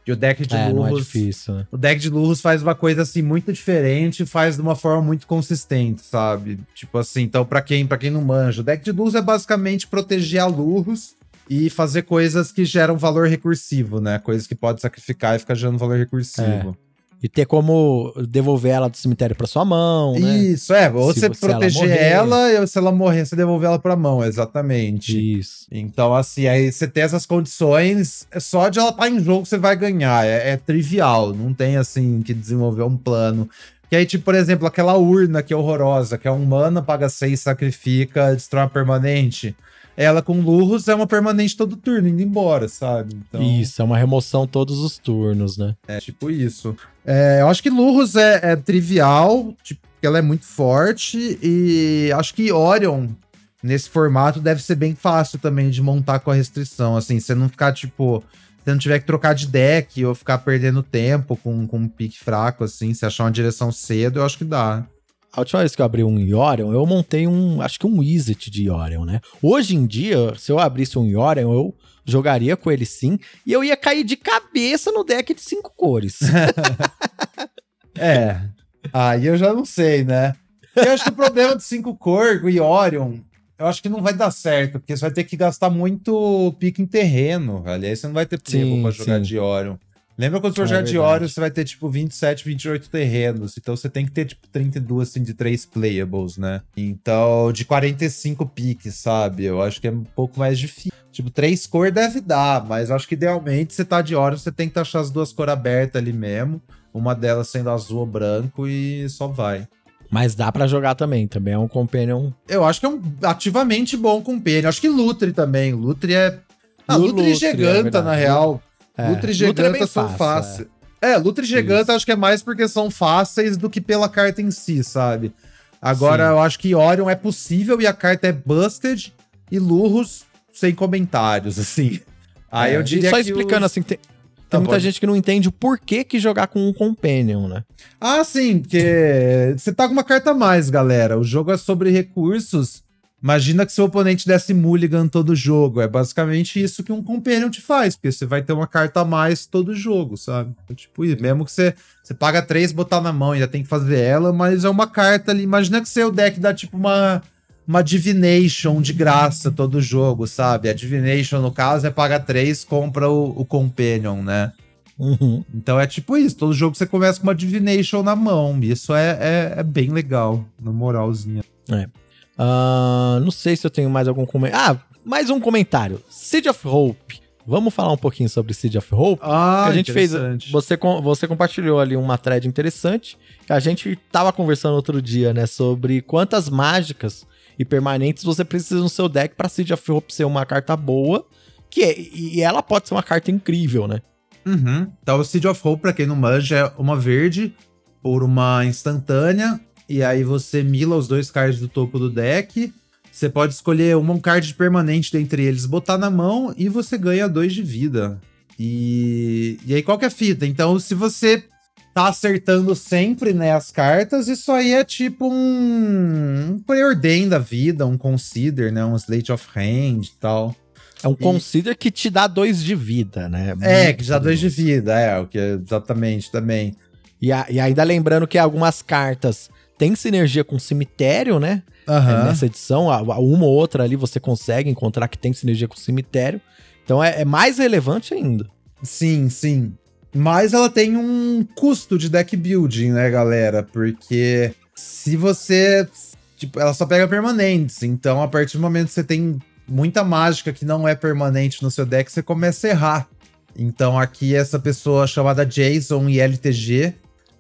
Speaker 2: E o deck de é, Lurros. Não é
Speaker 1: difícil, né?
Speaker 2: O deck de Lurros faz uma coisa assim muito diferente, faz de uma forma muito consistente, sabe? Tipo assim, então, para quem, para quem não manja, o deck de Lurros é basicamente proteger a Lurros e fazer coisas que geram valor recursivo, né? Coisas que pode sacrificar e ficar gerando valor recursivo.
Speaker 1: É. E ter como devolver ela do cemitério para sua mão, né?
Speaker 2: Isso, é. Ou se você, proteger ela, ela, se ela morrer, você devolver ela pra mão, exatamente.
Speaker 1: Isso.
Speaker 2: Então, assim, aí você tem essas condições, é só de ela estar tá em jogo você vai ganhar. É, é, trivial, não tem, assim, que desenvolver um plano. Que aí, tipo, por exemplo, aquela urna que é horrorosa, que é um mana, paga 6, sacrifica, destrói uma permanente ela com Lurros é uma permanente todo turno, indo embora, sabe?
Speaker 1: Então... Isso, é uma remoção todos os turnos, né?
Speaker 2: É tipo isso. É, eu acho que Lurros é, é trivial, tipo, ela é muito forte, e acho que Orion, nesse formato, deve ser bem fácil também de montar com a restrição. Assim, você não ficar, tipo, se não tiver que trocar de deck ou ficar perdendo tempo com, com um pique fraco, assim, se achar uma direção cedo, eu acho que dá.
Speaker 1: A última vez que eu abri um Yorion, eu montei um, acho que um Wizard de Yorion, né? Hoje em dia, se eu abrisse um Yorion, eu jogaria com ele sim, e eu ia cair de cabeça no deck de cinco cores. [LAUGHS]
Speaker 2: é. Aí eu já não sei, né? Eu acho que o problema de cinco cores, o Yorion, eu acho que não vai dar certo, porque você vai ter que gastar muito pique em terreno, velho. Aí você não vai ter tempo pra jogar sim. de Orion. Lembra quando você for jogar de Oro, você vai ter tipo 27, 28 terrenos. Então você tem que ter tipo 32 assim, de 3 playables, né? Então, de 45 piques, sabe? Eu acho que é um pouco mais difícil. Tipo, três cores deve dar, mas acho que idealmente você tá de Oro, você tem que achar as duas cores abertas ali mesmo. Uma delas sendo azul ou branco e só vai.
Speaker 1: Mas dá para jogar também, também é um companion.
Speaker 2: Eu acho que é um ativamente bom companion. Acho que Lutre também. Lutre é. Ah, Lutre, Lutre Giganta, é na real. É, Lutre e Giganta é são fáceis. É, é Lutre e Giganta acho que é mais porque são fáceis do que pela carta em si, sabe? Agora, Sim. eu acho que Orion é possível e a carta é busted e Lurros sem comentários, [LAUGHS] assim. Aí
Speaker 1: é,
Speaker 2: eu diria
Speaker 1: só que explicando os... assim, tem, tem muita pode. gente que não entende o porquê que jogar com um Companion, né?
Speaker 2: Ah, sim, porque você tá com uma carta a mais, galera. O jogo é sobre recursos Imagina que seu oponente desse mulligan todo jogo. É basicamente isso que um companion te faz, porque você vai ter uma carta a mais todo jogo, sabe? É tipo, mesmo que você, você paga três, botar na mão, ainda tem que fazer ela, mas é uma carta ali. Imagina que seu deck dá tipo uma, uma Divination de graça todo jogo, sabe? A Divination, no caso, é paga três, compra o, o Companion, né?
Speaker 1: Uhum.
Speaker 2: Então é tipo isso, todo jogo você começa com uma Divination na mão. Isso é, é, é bem legal, na moralzinha.
Speaker 1: Ah, não sei se eu tenho mais algum comentário. Ah, mais um comentário. Seed of Hope. Vamos falar um pouquinho sobre Seed of Hope?
Speaker 2: Ah,
Speaker 1: que a gente fez. Você, você compartilhou ali uma thread interessante. Que a gente tava conversando outro dia, né? Sobre quantas mágicas e permanentes você precisa no seu deck pra Seed of Hope ser uma carta boa. Que é- e ela pode ser uma carta incrível, né?
Speaker 2: Uhum. Então, o Seed of Hope, pra quem não manja, é uma verde por uma instantânea. E aí você mila os dois cards do topo do deck. Você pode escolher uma- um card permanente dentre eles, botar na mão e você ganha dois de vida. E, e aí, qual que é a fita? Então, se você tá acertando sempre né, as cartas, isso aí é tipo um, um preordain da vida, um consider, né? Um slate of hand e tal.
Speaker 1: É um
Speaker 2: E-
Speaker 1: consider que te dá dois de vida, né?
Speaker 2: É,
Speaker 1: Muito
Speaker 2: que já dois de vida, é, o que é exatamente também.
Speaker 1: E, a- e ainda lembrando que algumas cartas têm sinergia com cemitério, né? É,
Speaker 2: Aham.
Speaker 1: nessa edição, uma ou outra ali você consegue encontrar que tem sinergia com o cemitério. Então é, é mais relevante ainda.
Speaker 2: Sim, sim. Mas ela tem um custo de deck building, né, galera? Porque se você. Tipo, ela só pega permanentes. Então, a partir do momento que você tem muita mágica que não é permanente no seu deck, você começa a errar. Então, aqui, essa pessoa chamada Jason e LTG.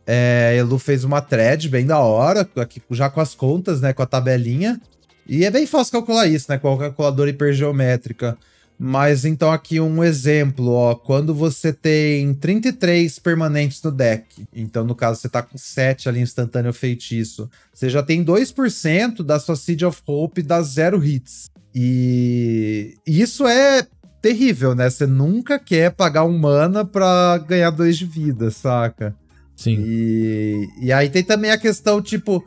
Speaker 2: É, Elu fez uma thread bem da hora, aqui já com as contas, né? Com a tabelinha. E é bem fácil calcular isso, né? Com a calculadora hipergeométrica. Mas então aqui um exemplo, ó, quando você tem 33 permanentes no deck, então no caso você tá com 7 ali instantâneo feitiço, você já tem 2% da sua Seed of Hope das zero hits. E isso é terrível, né? Você nunca quer pagar um mana pra ganhar dois de vida, saca?
Speaker 1: Sim.
Speaker 2: E, e aí tem também a questão, tipo,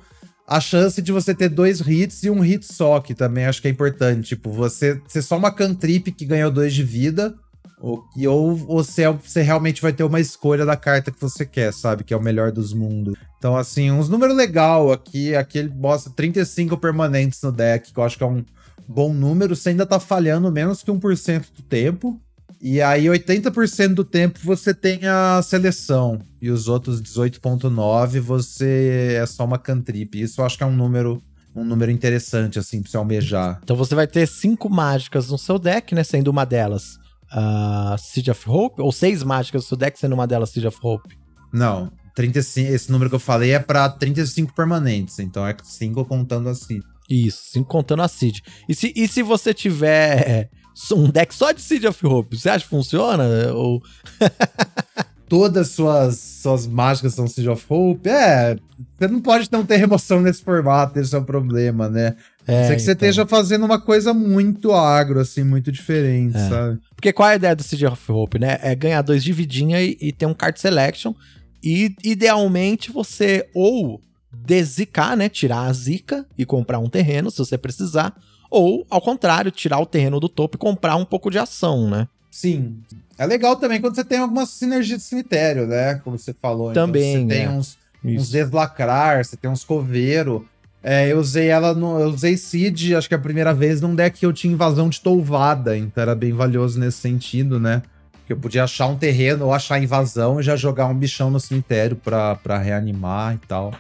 Speaker 2: a chance de você ter dois hits e um hit só, que também acho que é importante. Tipo, você ser só uma cantrip que ganhou dois de vida, ou, ou você, você realmente vai ter uma escolha da carta que você quer, sabe? Que é o melhor dos mundos. Então, assim, uns números legal aqui. Aqui ele mostra 35 permanentes no deck, que eu acho que é um bom número. Você ainda tá falhando menos que 1% do tempo. E aí, 80% do tempo você tem a seleção. E os outros 18,9% você é só uma cantrip. Isso eu acho que é um número, um número interessante, assim, pra você almejar.
Speaker 1: Então você vai ter cinco mágicas no seu deck, né? Sendo uma delas a Siege of Hope, ou seis mágicas no seu deck, sendo uma delas Siege of Hope.
Speaker 2: Não, 35, esse número que eu falei é pra 35 permanentes. Então é 5 contando assim.
Speaker 1: Isso, cinco contando a Siege. E se, e se você tiver um deck só de Siege of Hope, você acha que funciona? Ou... [LAUGHS]
Speaker 2: Todas suas, suas mágicas são Siege of Hope. É, você não pode não ter remoção nesse formato, esse é o problema, né?
Speaker 1: É,
Speaker 2: Sei que você
Speaker 1: então.
Speaker 2: esteja fazendo uma coisa muito agro, assim, muito diferente,
Speaker 1: É.
Speaker 2: sabe?
Speaker 1: Porque qual é a ideia do Siege of Hope, né? É ganhar dois de vidinha e, e ter um card selection. E idealmente você ou dezicar, né? Tirar a zica e comprar um terreno, se você precisar. Ou, ao contrário, tirar o terreno do topo e comprar um pouco de ação, né?
Speaker 2: Sim. É legal também quando você tem alguma sinergia de cemitério, né? Como você falou.
Speaker 1: Também,
Speaker 2: Então, você tem
Speaker 1: é.
Speaker 2: uns, uns
Speaker 1: Isso.
Speaker 2: deslacrar, você tem uns coveiro. É, eu usei ela no. Eu usei Seed, acho que a primeira vez, num deck que eu tinha invasão de Touvada, então era bem valioso nesse sentido, né? Que eu podia achar um terreno ou achar invasão e já jogar um bichão no cemitério pra, pra reanimar e tal.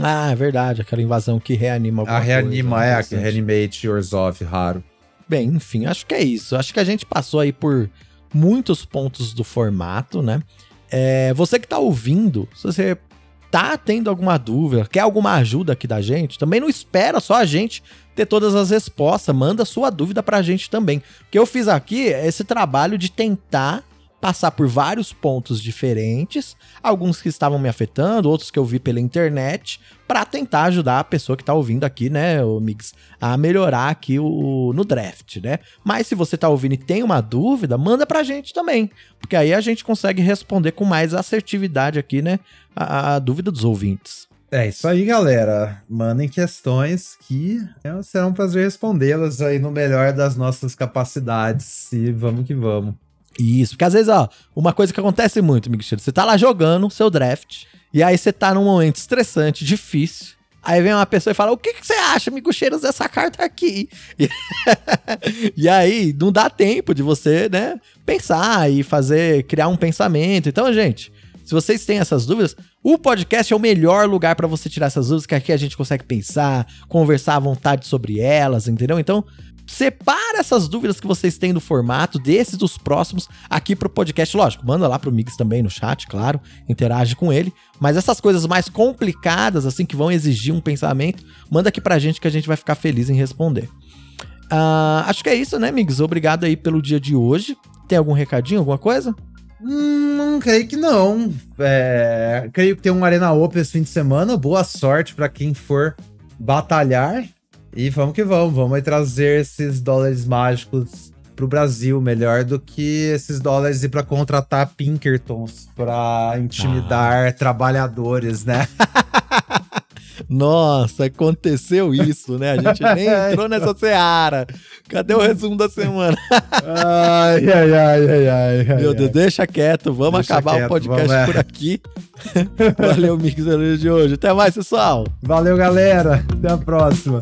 Speaker 1: Ah, é verdade. Aquela invasão que reanima alguma
Speaker 2: A reanima,
Speaker 1: coisa,
Speaker 2: é, a
Speaker 1: interessante.
Speaker 2: Reanimate Orzhov, raro.
Speaker 1: Bem, enfim, acho que é isso. Acho que a gente passou aí por muitos pontos do formato, né? É, você que tá ouvindo, se você tá tendo alguma dúvida, quer alguma ajuda aqui da gente, também não espera só a gente ter todas as respostas, manda sua dúvida pra gente também. O que eu fiz aqui é esse trabalho de tentar passar por vários pontos diferentes, alguns que estavam me afetando, outros que eu vi pela internet, pra tentar ajudar a pessoa que tá ouvindo aqui, né, o Mix, a melhorar aqui o, no draft, né? Mas se você tá ouvindo e tem uma dúvida, manda pra gente também, porque aí a gente consegue responder com mais assertividade aqui, né, a, a dúvida dos ouvintes.
Speaker 2: É isso aí, galera. Mandem questões que é, será um prazer respondê-las aí no melhor das nossas capacidades. E vamos que vamos.
Speaker 1: Isso, porque às vezes, ó, uma coisa que acontece muito, Miguel, você tá lá jogando seu draft, e aí você tá num momento estressante, difícil, Aí vem uma pessoa e fala: O que, que você acha, amigo Cheiros, dessa carta aqui? E, [LAUGHS] e aí não dá tempo de você, né, pensar e fazer, criar um pensamento. Então, gente, se vocês têm essas dúvidas, o podcast é o melhor lugar para você tirar essas dúvidas, que aqui a gente consegue pensar, conversar à vontade sobre elas, entendeu? Então, separa essas dúvidas que vocês têm do formato, desses dos próximos, aqui pro podcast. Lógico, manda lá pro Mix também no chat, claro, interage com ele. Mas essas coisas mais complicadas, assim, que vão exigir um pensamento, manda aqui pra gente que a gente vai ficar feliz em responder. Uh, acho que é isso, né, Mix? Obrigado aí pelo dia de hoje. Tem algum recadinho, alguma coisa?
Speaker 2: Hum, creio que não. É, creio que tem um Arena Open esse fim de semana. Boa sorte para quem for batalhar. E vamos que vamos. Vamos trazer esses dólares mágicos pro Brasil. Melhor do que esses dólares ir para contratar Pinkertons para intimidar ah. trabalhadores, né? [LAUGHS]
Speaker 1: Nossa, aconteceu isso, né? A gente nem [LAUGHS] entrou nessa seara. Cadê o resumo da semana?
Speaker 2: ai, ai, ai, ai, ai.
Speaker 1: Meu Deus, deixa quieto. Vamos deixa acabar quieto, o podcast por aqui. Valeu, Mix de hoje. Até mais, pessoal.
Speaker 2: Valeu, galera. Até a próxima.